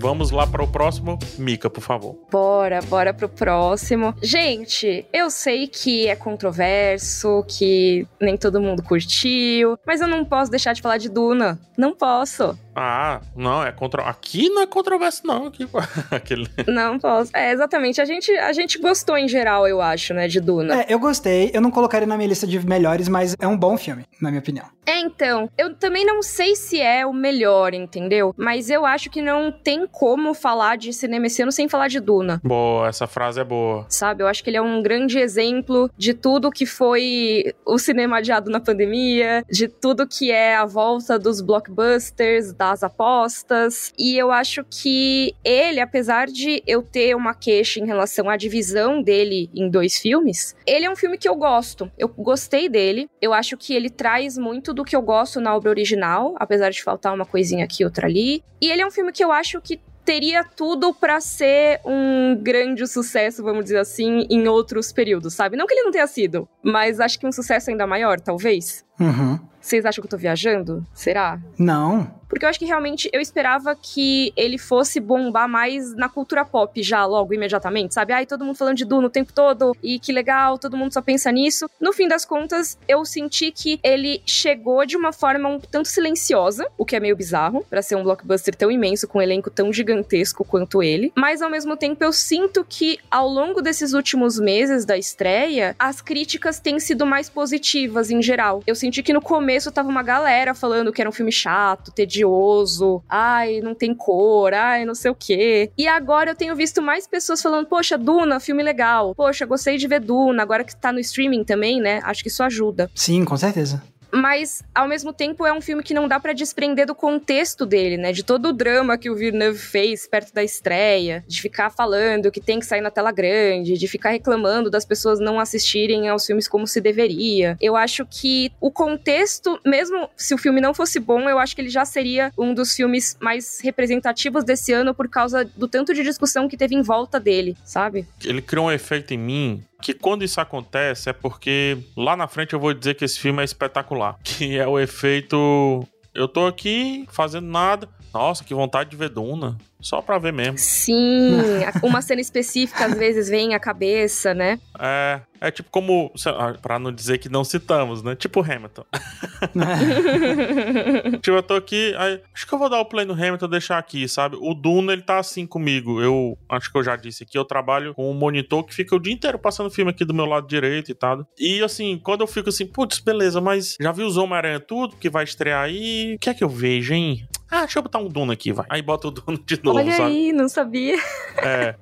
Vamos lá para o próximo. Mika, por favor. Bora, bora pro próximo. Gente, eu sei que é controverso, que nem todo mundo curtiu, mas eu não posso deixar de falar de Duna. Não posso. Ah, não, é contra. Aqui não é controverso, não. Aqui, aquele... Não posso. É, exatamente. A gente, a gente gostou em geral, eu acho, né, de Duna. É, eu gostei. Eu não colocaria na minha lista de melhores, mas é um bom filme, na minha opinião. É, então. Eu também não sei se é o melhor, entendeu? Mas eu acho que não tem como falar de cinema esse ano sem falar de Duna. Boa, essa frase é boa. Sabe? Eu acho que ele é um grande exemplo de tudo que foi o cinema adiado na pandemia, de tudo que é a volta dos blockbusters, das apostas. E eu acho que ele, apesar de eu ter uma queixa em relação à divisão dele em dois filmes, ele é um filme que eu gosto. Eu gostei dele. Eu acho que ele traz muito do que eu gosto na obra original, apesar de faltar uma coisinha aqui, outra ali. E ele é um filme que eu acho que teria tudo para ser um grande sucesso, vamos dizer assim, em outros períodos, sabe? Não que ele não tenha sido, mas acho que um sucesso ainda maior, talvez. Uhum. Vocês acham que eu tô viajando? Será? Não. Porque eu acho que realmente eu esperava que ele fosse bombar mais na cultura pop já, logo, imediatamente, sabe? Ai, todo mundo falando de Duna o tempo todo, e que legal, todo mundo só pensa nisso. No fim das contas, eu senti que ele chegou de uma forma um tanto silenciosa, o que é meio bizarro, para ser um blockbuster tão imenso, com um elenco tão gigantesco quanto ele. Mas ao mesmo tempo, eu sinto que ao longo desses últimos meses da estreia, as críticas têm sido mais positivas em geral. Eu senti que no começo tava uma galera falando que era um filme chato, tedioso, ai, não tem cor, ai, não sei o quê. E agora eu tenho visto mais pessoas falando, poxa, Duna, filme legal. Poxa, gostei de ver Duna, agora que tá no streaming também, né? Acho que isso ajuda. Sim, com certeza mas ao mesmo tempo é um filme que não dá para desprender do contexto dele, né? De todo o drama que o Villeneuve fez perto da estreia, de ficar falando que tem que sair na tela grande, de ficar reclamando das pessoas não assistirem aos filmes como se deveria. Eu acho que o contexto, mesmo se o filme não fosse bom, eu acho que ele já seria um dos filmes mais representativos desse ano por causa do tanto de discussão que teve em volta dele, sabe? Ele criou um efeito em mim que quando isso acontece é porque lá na frente eu vou dizer que esse filme é espetacular. Que é o efeito. Eu tô aqui fazendo nada. Nossa, que vontade de ver Duna. Só pra ver mesmo. Sim, uma cena específica às vezes vem à cabeça, né? É, é tipo como, pra não dizer que não citamos, né? Tipo Hamilton. tipo, eu tô aqui, aí, acho que eu vou dar o play no Hamilton e deixar aqui, sabe? O Duna, ele tá assim comigo. Eu, acho que eu já disse aqui, eu trabalho com um monitor que fica o dia inteiro passando filme aqui do meu lado direito e tal. E assim, quando eu fico assim, putz, beleza, mas já vi os Homem-Aranha tudo que vai estrear aí, o que é que eu vejo, hein? Ah, deixa eu botar um Duna aqui, vai. Aí bota o Duna de novo, Olha sabe? aí, não sabia. É.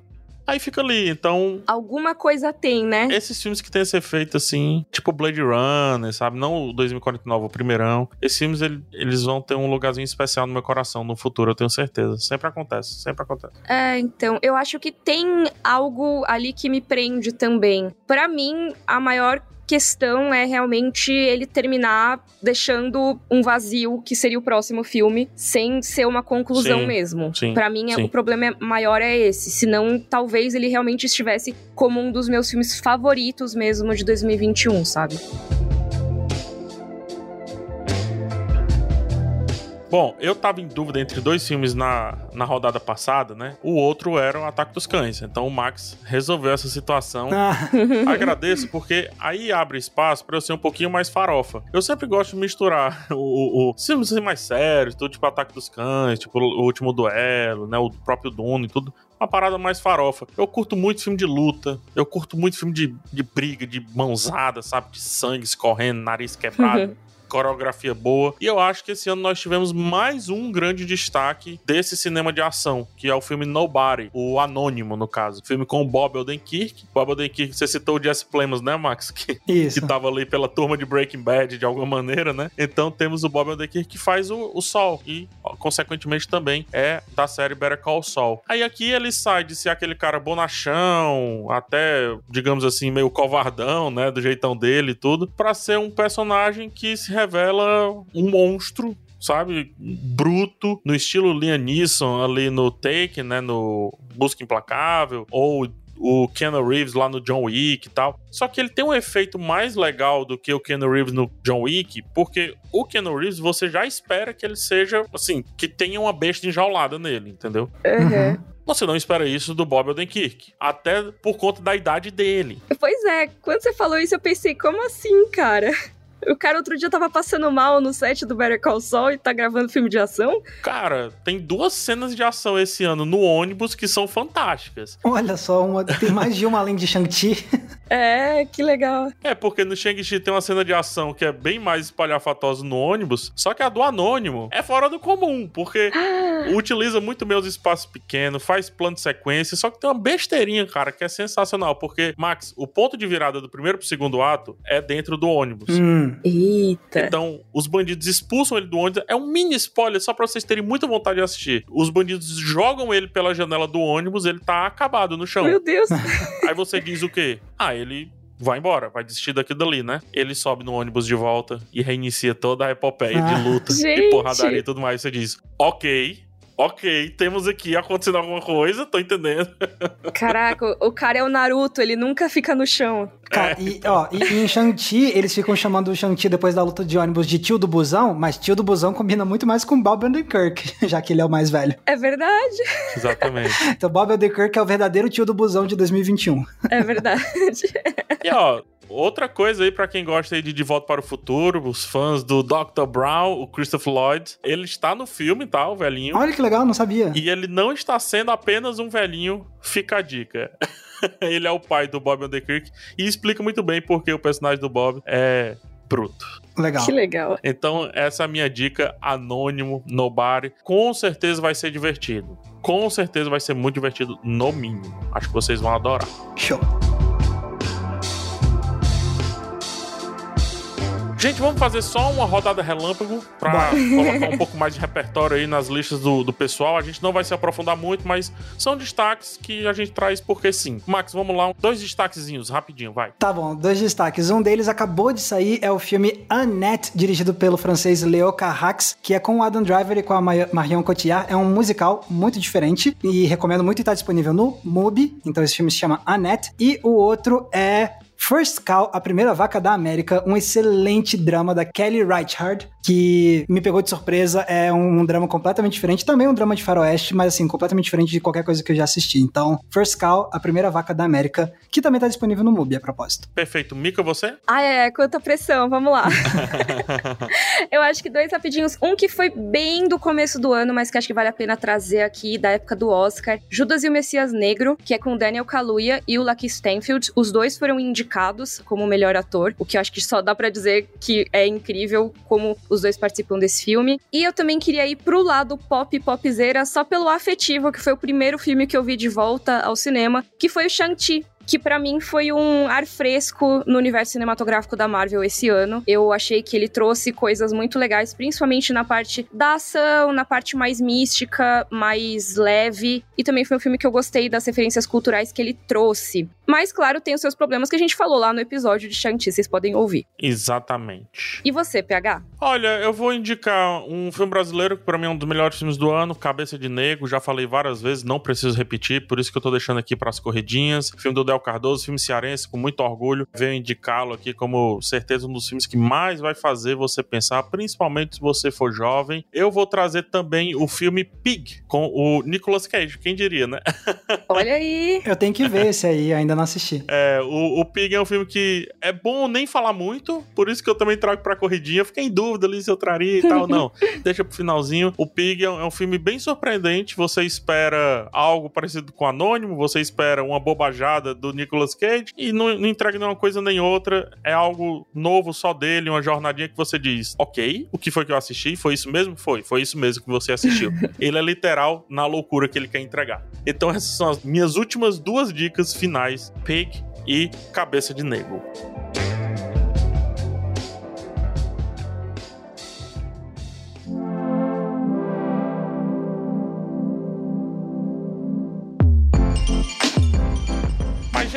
Aí fica ali, então. Alguma coisa tem, né? Esses filmes que tem esse efeito assim, tipo Blade Runner, sabe? Não o 2049, o primeirão. Esses filmes, ele, eles vão ter um lugarzinho especial no meu coração no futuro, eu tenho certeza. Sempre acontece, sempre acontece. É, então, eu acho que tem algo ali que me prende também. Para mim, a maior questão é realmente ele terminar deixando um vazio que seria o próximo filme, sem ser uma conclusão Sim, mesmo. Para mim, é- sim. o problema maior é esse. Senão, talvez ele realmente estivesse como um dos meus filmes favoritos mesmo de 2021, sabe? Bom, eu tava em dúvida entre dois filmes na, na rodada passada, né? O outro era o Ataque dos Cães. Então o Max resolveu essa situação. Ah, Agradeço, porque aí abre espaço pra eu ser um pouquinho mais farofa. Eu sempre gosto de misturar o, o, o filmes assim mais sérios, tudo tipo Ataque dos Cães, tipo O Último Duelo, né? O próprio Dune e tudo. Uma parada mais farofa. Eu curto muito filme de luta. Eu curto muito filme de, de briga, de mãozada, sabe? De sangue escorrendo, nariz quebrado. Coreografia boa. E eu acho que esse ano nós tivemos mais um grande destaque desse cinema de ação, que é o filme Nobody, o Anônimo, no caso. Filme com o Bob Odenkirk. Bob Odenkirk, você citou o Jesse Plemons, né, Max? Que isso. que tava ali pela turma de Breaking Bad de alguma maneira, né? Então temos o Bob Odenkirk que faz o, o Sol e, consequentemente, também é da série Better Call Saul. Aí aqui ele sai de ser aquele cara bonachão, até, digamos assim, meio covardão, né? Do jeitão dele e tudo, pra ser um personagem que se revela um monstro sabe? Bruto, no estilo Liam Neeson ali no Taken, né? No Busca Implacável, ou o Keanu Reeves lá no John Wick e tal. Só que ele tem um efeito mais legal do que o Keanu Reeves no John Wick, porque o Keanu Reeves você já espera que ele seja, assim, que tenha uma besta enjaulada nele, entendeu? Uhum. Você não espera isso do Bob Odenkirk, até por conta da idade dele. Pois é, quando você falou isso, eu pensei, como assim, cara? O cara outro dia tava passando mal no set do Better Call Saul e tá gravando filme de ação? Cara, tem duas cenas de ação esse ano no ônibus que são fantásticas. Olha só, uma- tem mais de uma além de Shang-Chi. É, que legal. É, porque no Shang-Chi tem uma cena de ação que é bem mais espalhafatosa no ônibus, só que a do Anônimo é fora do comum, porque utiliza muito bem os espaços pequenos, faz plano de sequência, só que tem uma besteirinha, cara, que é sensacional, porque, Max, o ponto de virada do primeiro pro segundo ato é dentro do ônibus. Hum, Eita. Então, os bandidos expulsam ele do ônibus. É um mini spoiler, só pra vocês terem muita vontade de assistir. Os bandidos jogam ele pela janela do ônibus, ele tá acabado no chão. Meu Deus. Aí você diz o quê? Ah, ele vai embora, vai desistir daquilo dali, né? Ele sobe no ônibus de volta e reinicia toda a epopeia Ah. de luta Gente. e porradaria e tudo mais. Você diz, ok, ok, temos aqui acontecendo alguma coisa, tô entendendo. Caraca, o cara é o Naruto, ele nunca fica no chão. Cara, e, ó, e, e em Shang-Chi, eles ficam chamando o Shang-Chi depois da luta de ônibus de tio do busão, mas tio do busão combina muito mais com Bob Odenkirk, já que ele é o mais velho. É verdade, Exatamente. Então Bob Odenkirk é o verdadeiro tio do busão de 2021. é verdade. E ó, outra coisa aí pra quem gosta aí de De Volta para o Futuro, os fãs do Dr. Brown, o Christopher Lloyd, ele está no filme, tá, o velhinho. Olha que legal, não sabia. E ele não está sendo apenas um velhinho, fica a dica. ele é o pai do Bob Odenkirk e explica muito bem porque o personagem do Bob é bruto. Legal. Que legal. Então, essa é a minha dica, anônimo, nobody. Com certeza vai ser divertido. Com certeza vai ser muito divertido, no mínimo. Acho que vocês vão adorar. Show. Gente, vamos fazer só uma rodada relâmpago pra Bora. colocar um pouco mais de repertório aí nas listas do, do pessoal. A gente não vai se aprofundar muito, mas são destaques que a gente traz porque sim. Max, vamos lá, dois destaquezinhos, rapidinho, vai. Tá bom, dois destaques. Um deles acabou de sair, é o filme Annette, dirigido pelo francês Leo Carrax, que é com o Adam Driver e com a Ma- Marion Cotillard. É um musical muito diferente e recomendo muito e tá disponível no MUBI. Então esse filme se chama Annette. E o outro é First Cow, a primeira vaca da América, um excelente drama da Kelly Reichardt, que me pegou de surpresa. É um, drama completamente diferente, também um drama de faroeste, mas assim, completamente diferente de qualquer coisa que eu já assisti. Então, First Cow, a primeira vaca da América, que também tá disponível no MUBI, a propósito. Perfeito. Mika, você? Ah, é, quanta pressão, vamos lá. Eu acho que dois rapidinhos. Um que foi bem do começo do ano, mas que acho que vale a pena trazer aqui, da época do Oscar. Judas e o Messias Negro, que é com Daniel Kaluuya e o Lucky Stanfield. Os dois foram indicados como melhor ator, o que eu acho que só dá pra dizer que é incrível como os dois participam desse filme. E eu também queria ir pro lado pop popzera, só pelo afetivo, que foi o primeiro filme que eu vi de volta ao cinema, que foi o Shang-Chi. Que para mim foi um ar fresco no universo cinematográfico da Marvel esse ano. Eu achei que ele trouxe coisas muito legais, principalmente na parte da ação, na parte mais mística, mais leve, e também foi um filme que eu gostei das referências culturais que ele trouxe. Mas, claro, tem os seus problemas que a gente falou lá no episódio de Shang-Chi, vocês podem ouvir. Exatamente. E você, PH? Olha, eu vou indicar um filme brasileiro que para mim é um dos melhores filmes do ano, Cabeça de Negro, já falei várias vezes, não preciso repetir, por isso que eu tô deixando aqui para as corridinhas. Filme do Del Cardoso, filme cearense, com muito orgulho. Venho indicá-lo aqui como certeza um dos filmes que mais vai fazer você pensar, principalmente se você for jovem. Eu vou trazer também o filme Pig, com o Nicolas Cage, quem diria, né? Olha aí! Eu tenho que ver esse aí, ainda não assisti. É, o, o Pig é um filme que é bom nem falar muito, por isso que eu também trago pra corridinha. Fiquei em dúvida ali se eu traria e tal. Não, deixa pro finalzinho. O Pig é um, é um filme bem surpreendente. Você espera algo parecido com Anônimo, você espera uma bobajada do Nicolas Cage e não, não entrega nenhuma coisa nem outra. É algo novo só dele, uma jornadinha que você diz: Ok, o que foi que eu assisti? Foi isso mesmo? Foi, foi isso mesmo que você assistiu. ele é literal na loucura que ele quer entregar. Então, essas são as minhas últimas duas dicas finais: Pig e Cabeça de Negro.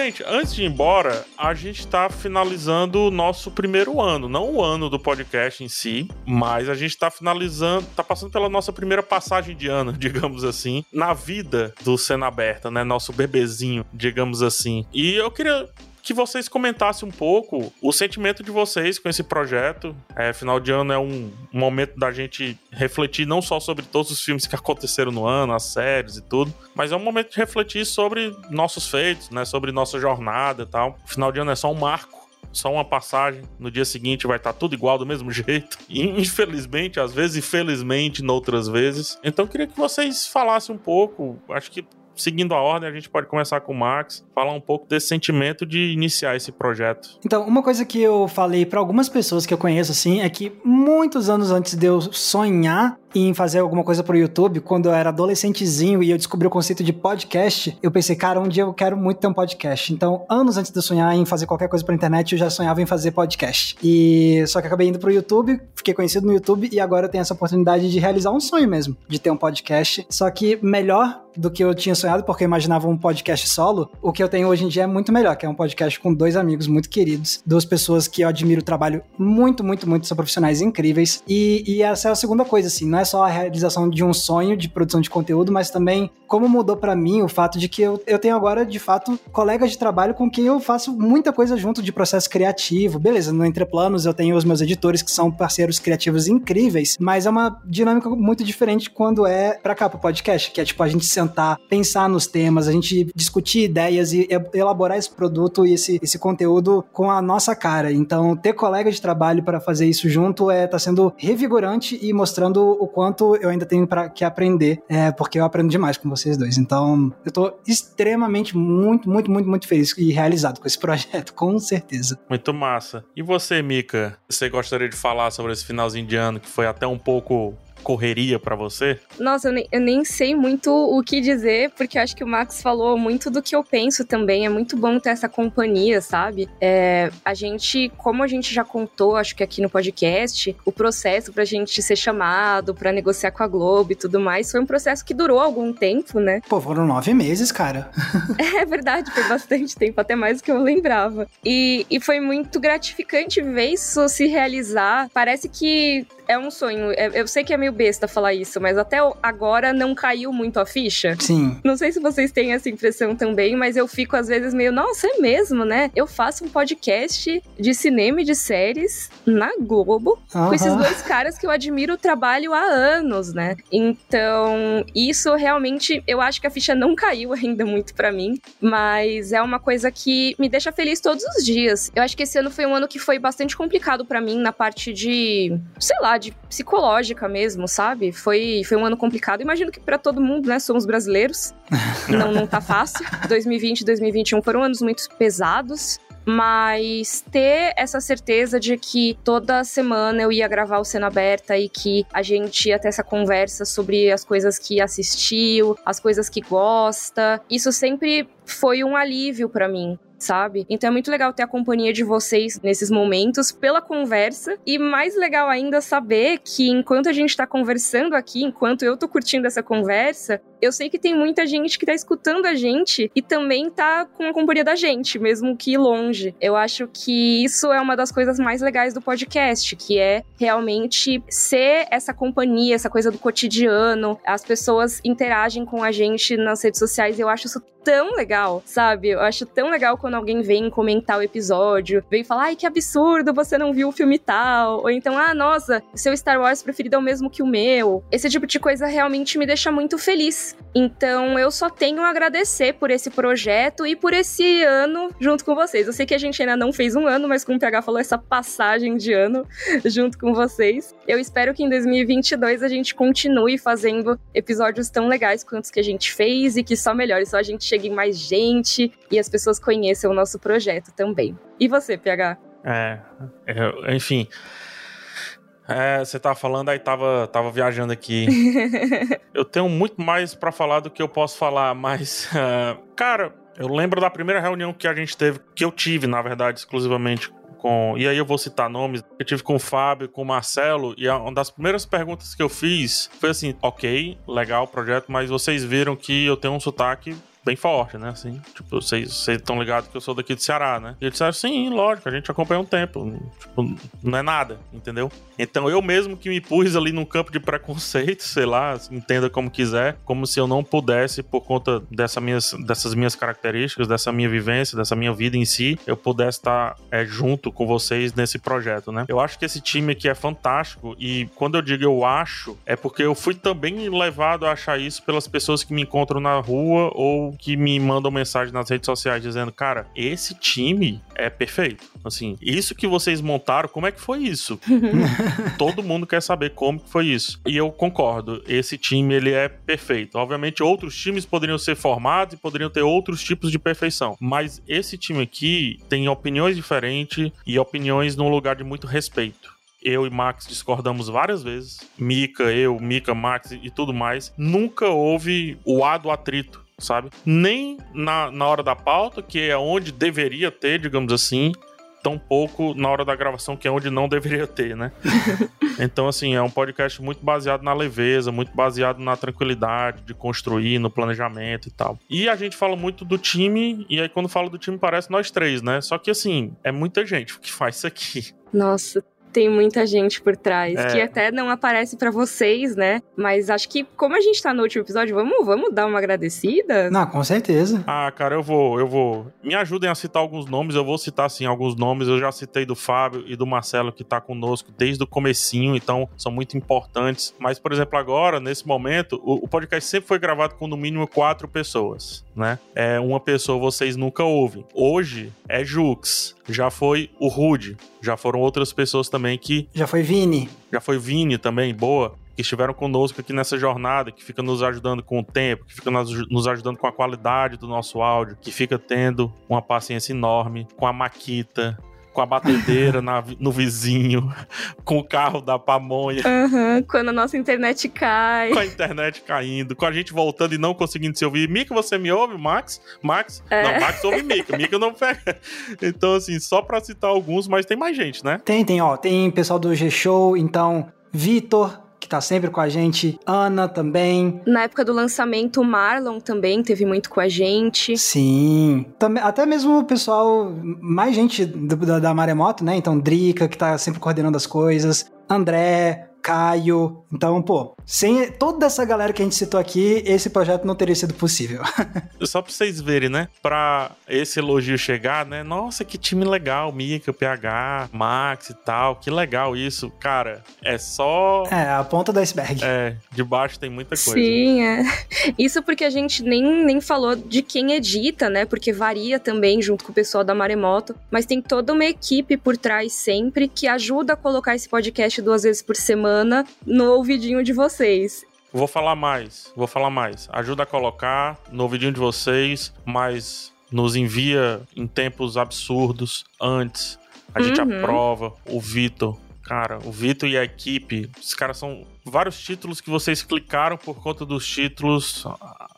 Gente, antes de ir embora, a gente tá finalizando o nosso primeiro ano. Não o ano do podcast em si, mas a gente tá finalizando, tá passando pela nossa primeira passagem de ano, digamos assim, na vida do Cena Aberta, né? Nosso bebezinho, digamos assim. E eu queria que vocês comentassem um pouco o sentimento de vocês com esse projeto. É, final de ano é um, momento da gente refletir não só sobre todos os filmes que aconteceram no ano, as séries e tudo, mas é um momento de refletir sobre nossos feitos, né? Sobre nossa jornada e tal. Final de ano é só um marco só uma passagem. No dia seguinte vai estar tudo igual do mesmo jeito. Infelizmente, às vezes, e felizmente, noutras vezes. Então, queria que vocês falassem um pouco. Acho que seguindo a ordem, a gente pode começar com o Max, falar um pouco desse sentimento de iniciar esse projeto. Então, uma coisa que eu falei para algumas pessoas que eu conheço assim é que muitos anos antes de eu sonhar em fazer alguma coisa pro YouTube, quando eu era adolescentezinho e eu descobri o conceito de podcast, eu pensei, cara, um dia eu quero muito ter um podcast. Então, anos antes de eu sonhar em fazer qualquer coisa pra internet, eu já sonhava em fazer podcast. E só que acabei indo pro YouTube, fiquei conhecido no YouTube e agora eu tenho essa oportunidade de realizar um sonho mesmo, de ter um podcast. Só que melhor do que eu tinha sonhado, porque eu imaginava um podcast solo, o que eu tenho hoje em dia é muito melhor, que é um podcast com dois amigos muito queridos, duas pessoas que eu admiro o trabalho muito, muito, muito, são profissionais incríveis. E, e essa é a segunda coisa, assim, não é só a realização de um sonho de produção de conteúdo, mas também como mudou para mim o fato de que eu, eu tenho agora, de fato, colegas de trabalho com quem eu faço muita coisa junto de processo criativo. Beleza, no Entre Planos eu tenho os meus editores que são parceiros criativos incríveis, mas é uma dinâmica muito diferente quando é pra cá, pro podcast, que é tipo a gente sentar, pensar nos temas, a gente discutir ideias e elaborar esse produto e esse, esse conteúdo com a nossa cara. Então, ter colega de trabalho para fazer isso junto é tá sendo revigorante e mostrando o quanto eu ainda tenho para que aprender, é, porque eu aprendo demais com vocês dois. Então, eu tô extremamente muito, muito, muito, muito feliz e realizado com esse projeto, com certeza. Muito massa. E você, Mika? Você gostaria de falar sobre esse finalzinho de ano que foi até um pouco correria para você? Nossa, eu nem, eu nem, sei muito o que dizer, porque eu acho que o Max falou muito do que eu penso também. É muito bom ter essa companhia, sabe? É, a gente, como a gente já contou, acho que aqui no podcast, o processo pra gente ser chamado, para negociar com a Globo e tudo mais, foi um processo que durou algum tempo, né? Pô, foram nove meses, cara. é verdade, foi bastante tempo, até mais do que eu lembrava. E, e foi muito gratificante ver isso se realizar. Parece que é um sonho. É, eu sei que é meio besta falar isso, mas até agora não caiu muito a ficha. Sim. Não sei se vocês têm essa impressão também, mas eu fico às vezes meio, nossa, é mesmo, né? Eu faço um podcast de cinema e de séries na Globo uhum. com esses dois caras que eu admiro o trabalho há anos, né? Então, isso realmente, eu acho que a ficha não caiu ainda muito para mim, mas é uma coisa que me deixa feliz todos os dias. Eu acho que esse ano foi um ano que foi bastante complicado para mim na parte de, sei lá, dificuldade psicológica mesmo, sabe? Foi, foi um ano complicado. Imagino que para todo mundo, né? Somos brasileiros. não, não tá fácil. 2020 e 2021 foram anos muito pesados. mas ter essa certeza de que toda semana eu ia gravar o Cena Aberta e que a gente ia ter essa conversa sobre as coisas que assistiu, as coisas que gosta, isso sempre foi um alívio para mim sabe? Então é muito legal ter a companhia de vocês nesses momentos pela conversa e mais legal ainda saber que enquanto a gente tá conversando aqui, enquanto eu tô curtindo essa conversa, eu sei que tem muita gente que tá escutando a gente e também tá com a companhia da gente, mesmo que longe. Eu acho que isso é uma das coisas mais legais do podcast, que é realmente ser essa companhia, essa coisa do cotidiano. As pessoas interagem com a gente nas redes sociais e eu acho isso tão legal, sabe? Eu acho tão legal quando alguém vem comentar o episódio, vem falar, ai, que absurdo, você não viu o filme tal. Ou então, ah, nossa, seu Star Wars preferido é o mesmo que o meu. Esse tipo de coisa realmente me deixa muito feliz. Então eu só tenho a agradecer por esse projeto e por esse ano junto com vocês. Eu sei que a gente ainda não fez um ano, mas como o PH falou, essa passagem de ano junto com vocês. Eu espero que em 2022 a gente continue fazendo episódios tão legais quanto os que a gente fez e que só melhore, só a gente chegue em mais gente e as pessoas conheçam o nosso projeto também. E você, PH? É, é enfim. É, você tava falando, aí tava, tava viajando aqui. eu tenho muito mais para falar do que eu posso falar, mas, uh, cara, eu lembro da primeira reunião que a gente teve, que eu tive, na verdade, exclusivamente com. E aí eu vou citar nomes. Eu tive com o Fábio, com o Marcelo, e uma das primeiras perguntas que eu fiz foi assim: ok, legal o projeto, mas vocês viram que eu tenho um sotaque bem forte, né? Assim, tipo, vocês estão ligados que eu sou daqui do Ceará, né? E eles disseram, sim, lógico, a gente acompanha um tempo. Tipo, não é nada, entendeu? Então eu mesmo que me pus ali num campo de preconceito, sei lá, entenda como quiser, como se eu não pudesse, por conta dessa minhas, dessas minhas características, dessa minha vivência, dessa minha vida em si, eu pudesse estar é, junto com vocês nesse projeto, né? Eu acho que esse time aqui é fantástico e quando eu digo eu acho, é porque eu fui também levado a achar isso pelas pessoas que me encontram na rua ou que me mandam mensagem nas redes sociais dizendo, cara, esse time é perfeito. Assim, isso que vocês montaram, como é que foi isso? Todo mundo quer saber como que foi isso. E eu concordo, esse time ele é perfeito. Obviamente outros times poderiam ser formados e poderiam ter outros tipos de perfeição, mas esse time aqui tem opiniões diferentes e opiniões num lugar de muito respeito eu e Max discordamos várias vezes. Mika, eu, Mika, Max e tudo mais. Nunca houve o A do atrito sabe? Nem na, na hora da pauta, que é onde deveria ter, digamos assim, tão pouco na hora da gravação, que é onde não deveria ter, né? então, assim, é um podcast muito baseado na leveza, muito baseado na tranquilidade de construir, no planejamento e tal. E a gente fala muito do time, e aí quando fala do time parece nós três, né? Só que, assim, é muita gente que faz isso aqui. Nossa, tem muita gente por trás, é. que até não aparece para vocês, né? Mas acho que, como a gente tá no último episódio, vamos, vamos dar uma agradecida? Não, com certeza. Ah, cara, eu vou, eu vou. Me ajudem a citar alguns nomes, eu vou citar, assim, alguns nomes. Eu já citei do Fábio e do Marcelo, que tá conosco desde o comecinho, então são muito importantes. Mas, por exemplo, agora, nesse momento, o, o podcast sempre foi gravado com no mínimo quatro pessoas, né? É, uma pessoa vocês nunca ouvem. Hoje é Jux, já foi o Rude, já foram outras pessoas também que. Já foi Vini. Já foi Vini também, boa. Que estiveram conosco aqui nessa jornada, que fica nos ajudando com o tempo, que fica nos ajudando com a qualidade do nosso áudio, que fica tendo uma paciência enorme com a Maquita, com a batedeira na, no vizinho, com o carro da pamonha. Uhum, quando a nossa internet cai. Com a internet caindo, com a gente voltando e não conseguindo se ouvir. Mica, você me ouve, Max? Max? É. Não, Max ouve Mica. Mica não pega. Então, assim, só pra citar alguns, mas tem mais gente, né? Tem, tem, ó. Tem pessoal do G-Show, então, Vitor, que tá sempre com a gente. Ana também. Na época do lançamento, o Marlon também teve muito com a gente. Sim. Também, até mesmo o pessoal, mais gente do, da, da Maremoto, né? Então, Drica, que tá sempre coordenando as coisas. André, Caio. Então, pô, sem toda essa galera que a gente citou aqui, esse projeto não teria sido possível. Só pra vocês verem, né? Pra esse elogio chegar, né? Nossa, que time legal, Mika, PH, Max e tal. Que legal isso. Cara, é só. É, a ponta do iceberg. É, de baixo tem muita coisa. Sim, é. Isso porque a gente nem, nem falou de quem edita, né? Porque varia também junto com o pessoal da Maremoto. Mas tem toda uma equipe por trás sempre que ajuda a colocar esse podcast duas vezes por semana semana no ouvidinho de vocês. Vou falar mais, vou falar mais. Ajuda a colocar no ouvidinho de vocês, mas nos envia em tempos absurdos antes. A gente Uhum. aprova. O Vitor, cara, o Vitor e a equipe, os caras são vários títulos que vocês clicaram por conta dos títulos.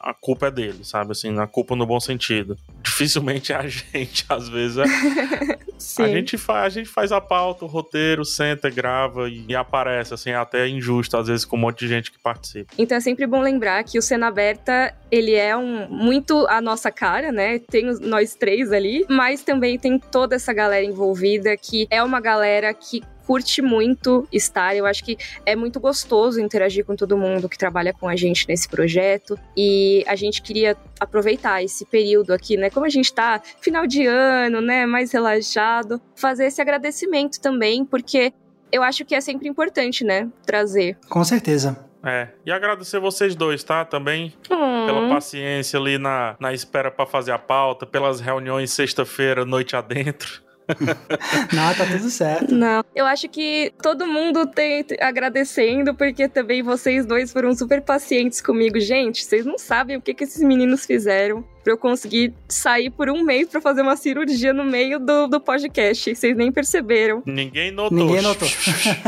a- culpa é deles, sabe? Assim, a culpa no bom sentido. Dificilmente a gente, às vezes. É, Sim. a gente, faz, a gente faz a pauta, o roteiro, senta, grava e, e aparece, assim, é até injusto, às vezes, com um monte de gente que participa. Então é sempre bom lembrar que o Cena Aberta, ele é um muito a nossa cara, né? Tem nós três ali, mas também tem toda essa galera envolvida que é uma galera que curte muito estar. Eu acho que é muito gostoso interagir com todo mundo que trabalha com a gente nesse projeto e a gente queria aproveitar esse período aqui, né? Como a gente tá final de ano, né, mais relaxado, fazer esse agradecimento também, porque eu acho que é sempre importante, né, trazer. Com certeza. É, e agradecer vocês dois, tá? Também pela Hum. paciência ali na, na espera pra fazer a pauta, pelas reuniões sexta-feira, noite adentro. Não, tá tudo certo. Não, eu acho que todo mundo tem agradecendo, porque também vocês dois foram super pacientes comigo. Gente, vocês não sabem o que, que esses meninos fizeram pra eu conseguir sair por um mês pra fazer uma cirurgia no meio do, do podcast. Vocês nem perceberam. Ninguém notou. Ninguém notou.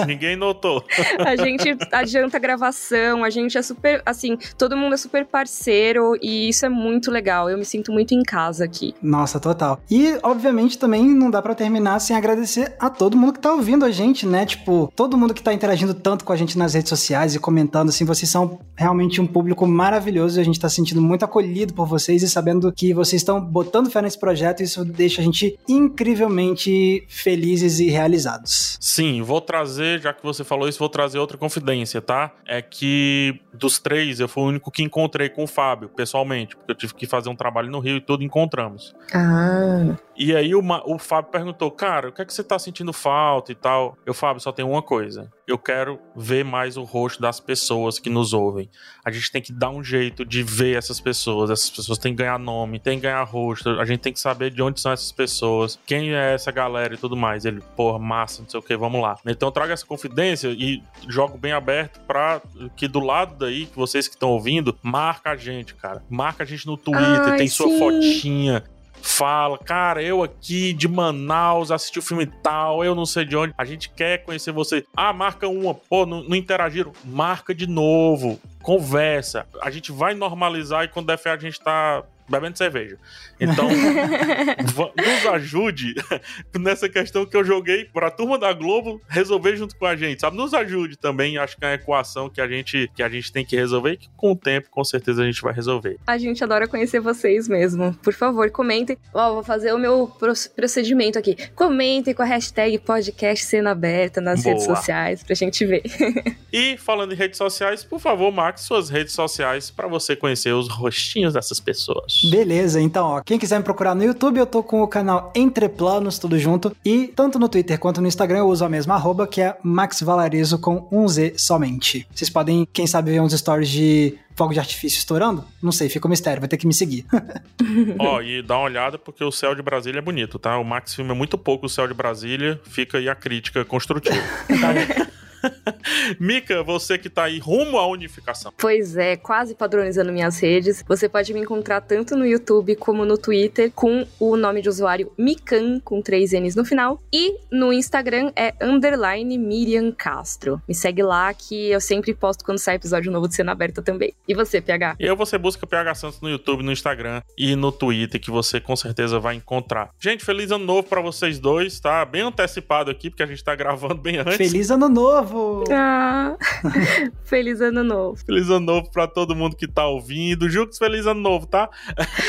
Ninguém notou. A gente adianta a gravação, a gente é super, assim, todo mundo é super parceiro e isso é muito legal. Eu me sinto muito em casa aqui. Nossa, total. E, obviamente, também não dá pra terminar sem agradecer a todo mundo que tá ouvindo a gente, né? Tipo, todo mundo que tá interagindo tanto com a gente nas redes sociais e comentando, assim, vocês são realmente um público maravilhoso e a gente tá se sentindo muito acolhido por vocês e sabendo que vocês estão botando fé nesse projeto e isso deixa a gente incrivelmente felizes e realizados. Sim, vou trazer, já que você falou isso, vou trazer outra confidência, tá? É que dos três, eu fui o único que encontrei com o Fábio, pessoalmente, porque eu tive que fazer um trabalho no Rio e tudo encontramos. Ah. E aí o, o Fábio perguntou, cara, o que é que você tá sentindo falta e tal? Eu, Fábio, só tem uma coisa. Eu quero ver mais o rosto das pessoas que nos ouvem. A gente tem que dar um jeito de ver essas pessoas. Essas pessoas têm que ganhar nome, tem que ganhar rosto. A gente tem que saber de onde são essas pessoas, quem é essa galera e tudo mais. Ele, porra, massa, não sei o que, vamos lá. Então eu trago essa confidência e jogo bem aberto pra que do lado daí, que vocês que estão ouvindo, marca a gente, cara. Marca a gente no Twitter, Ai, tem sua sim. fotinha fala, cara, eu aqui de Manaus assisti o filme tal, eu não sei de onde, a gente quer conhecer você. Ah, marca uma, pô, não, não interagiram, marca de novo, conversa. A gente vai normalizar e quando der fé a gente tá bebendo cerveja. Então, nos ajude nessa questão que eu joguei pra turma da Globo resolver junto com a gente, sabe? Nos ajude também, acho que é uma equação que a gente, que a gente tem que resolver e que com o tempo, com certeza, a gente vai resolver. A gente adora conhecer vocês mesmo. Por favor, comentem. Ó, vou fazer o meu pro- procedimento aqui. Comentem com a hashtag podcast cena aberta nas Boa. redes sociais pra gente ver. E falando em redes sociais, por favor, marque suas redes sociais pra você conhecer os rostinhos dessas pessoas. Beleza, então, ó, quem quiser me procurar no YouTube, eu tô com o canal Entre Planos, tudo junto. E tanto no Twitter quanto no Instagram eu uso a mesma arroba, que é Max Valarizo com um Z somente. Vocês podem, quem sabe, ver uns stories de fogo de artifício estourando? Não sei, fica um mistério, vai ter que me seguir. Ó, e dá uma olhada porque o céu de Brasília é bonito, tá? O Max filma muito pouco o céu de Brasília, fica aí a crítica construtiva. Mica, você que tá aí rumo à unificação. Pois é, quase padronizando minhas redes. Você pode me encontrar tanto no YouTube como no Twitter com o nome de usuário Mikan, com três N's no final. E no Instagram é underline Miriam Castro. Me segue lá que eu sempre posto quando sai episódio novo de Cena Aberta também. E você, PH? E aí você busca PH Santos no YouTube, no Instagram e no Twitter, que você com certeza vai encontrar. Gente, feliz ano novo pra vocês dois, tá? Bem antecipado aqui, porque a gente tá gravando bem antes. Feliz ano novo! Ah, feliz ano novo. Feliz ano novo pra todo mundo que tá ouvindo. Jux, feliz ano novo, tá?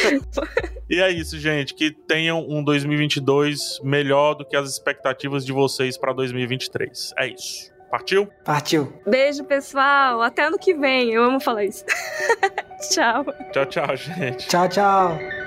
e é isso, gente. Que tenham um 2022 melhor do que as expectativas de vocês pra 2023. É isso. Partiu? Partiu. Beijo, pessoal. Até ano que vem. Eu amo falar isso. Tchau. Tchau, tchau, gente. Tchau, tchau.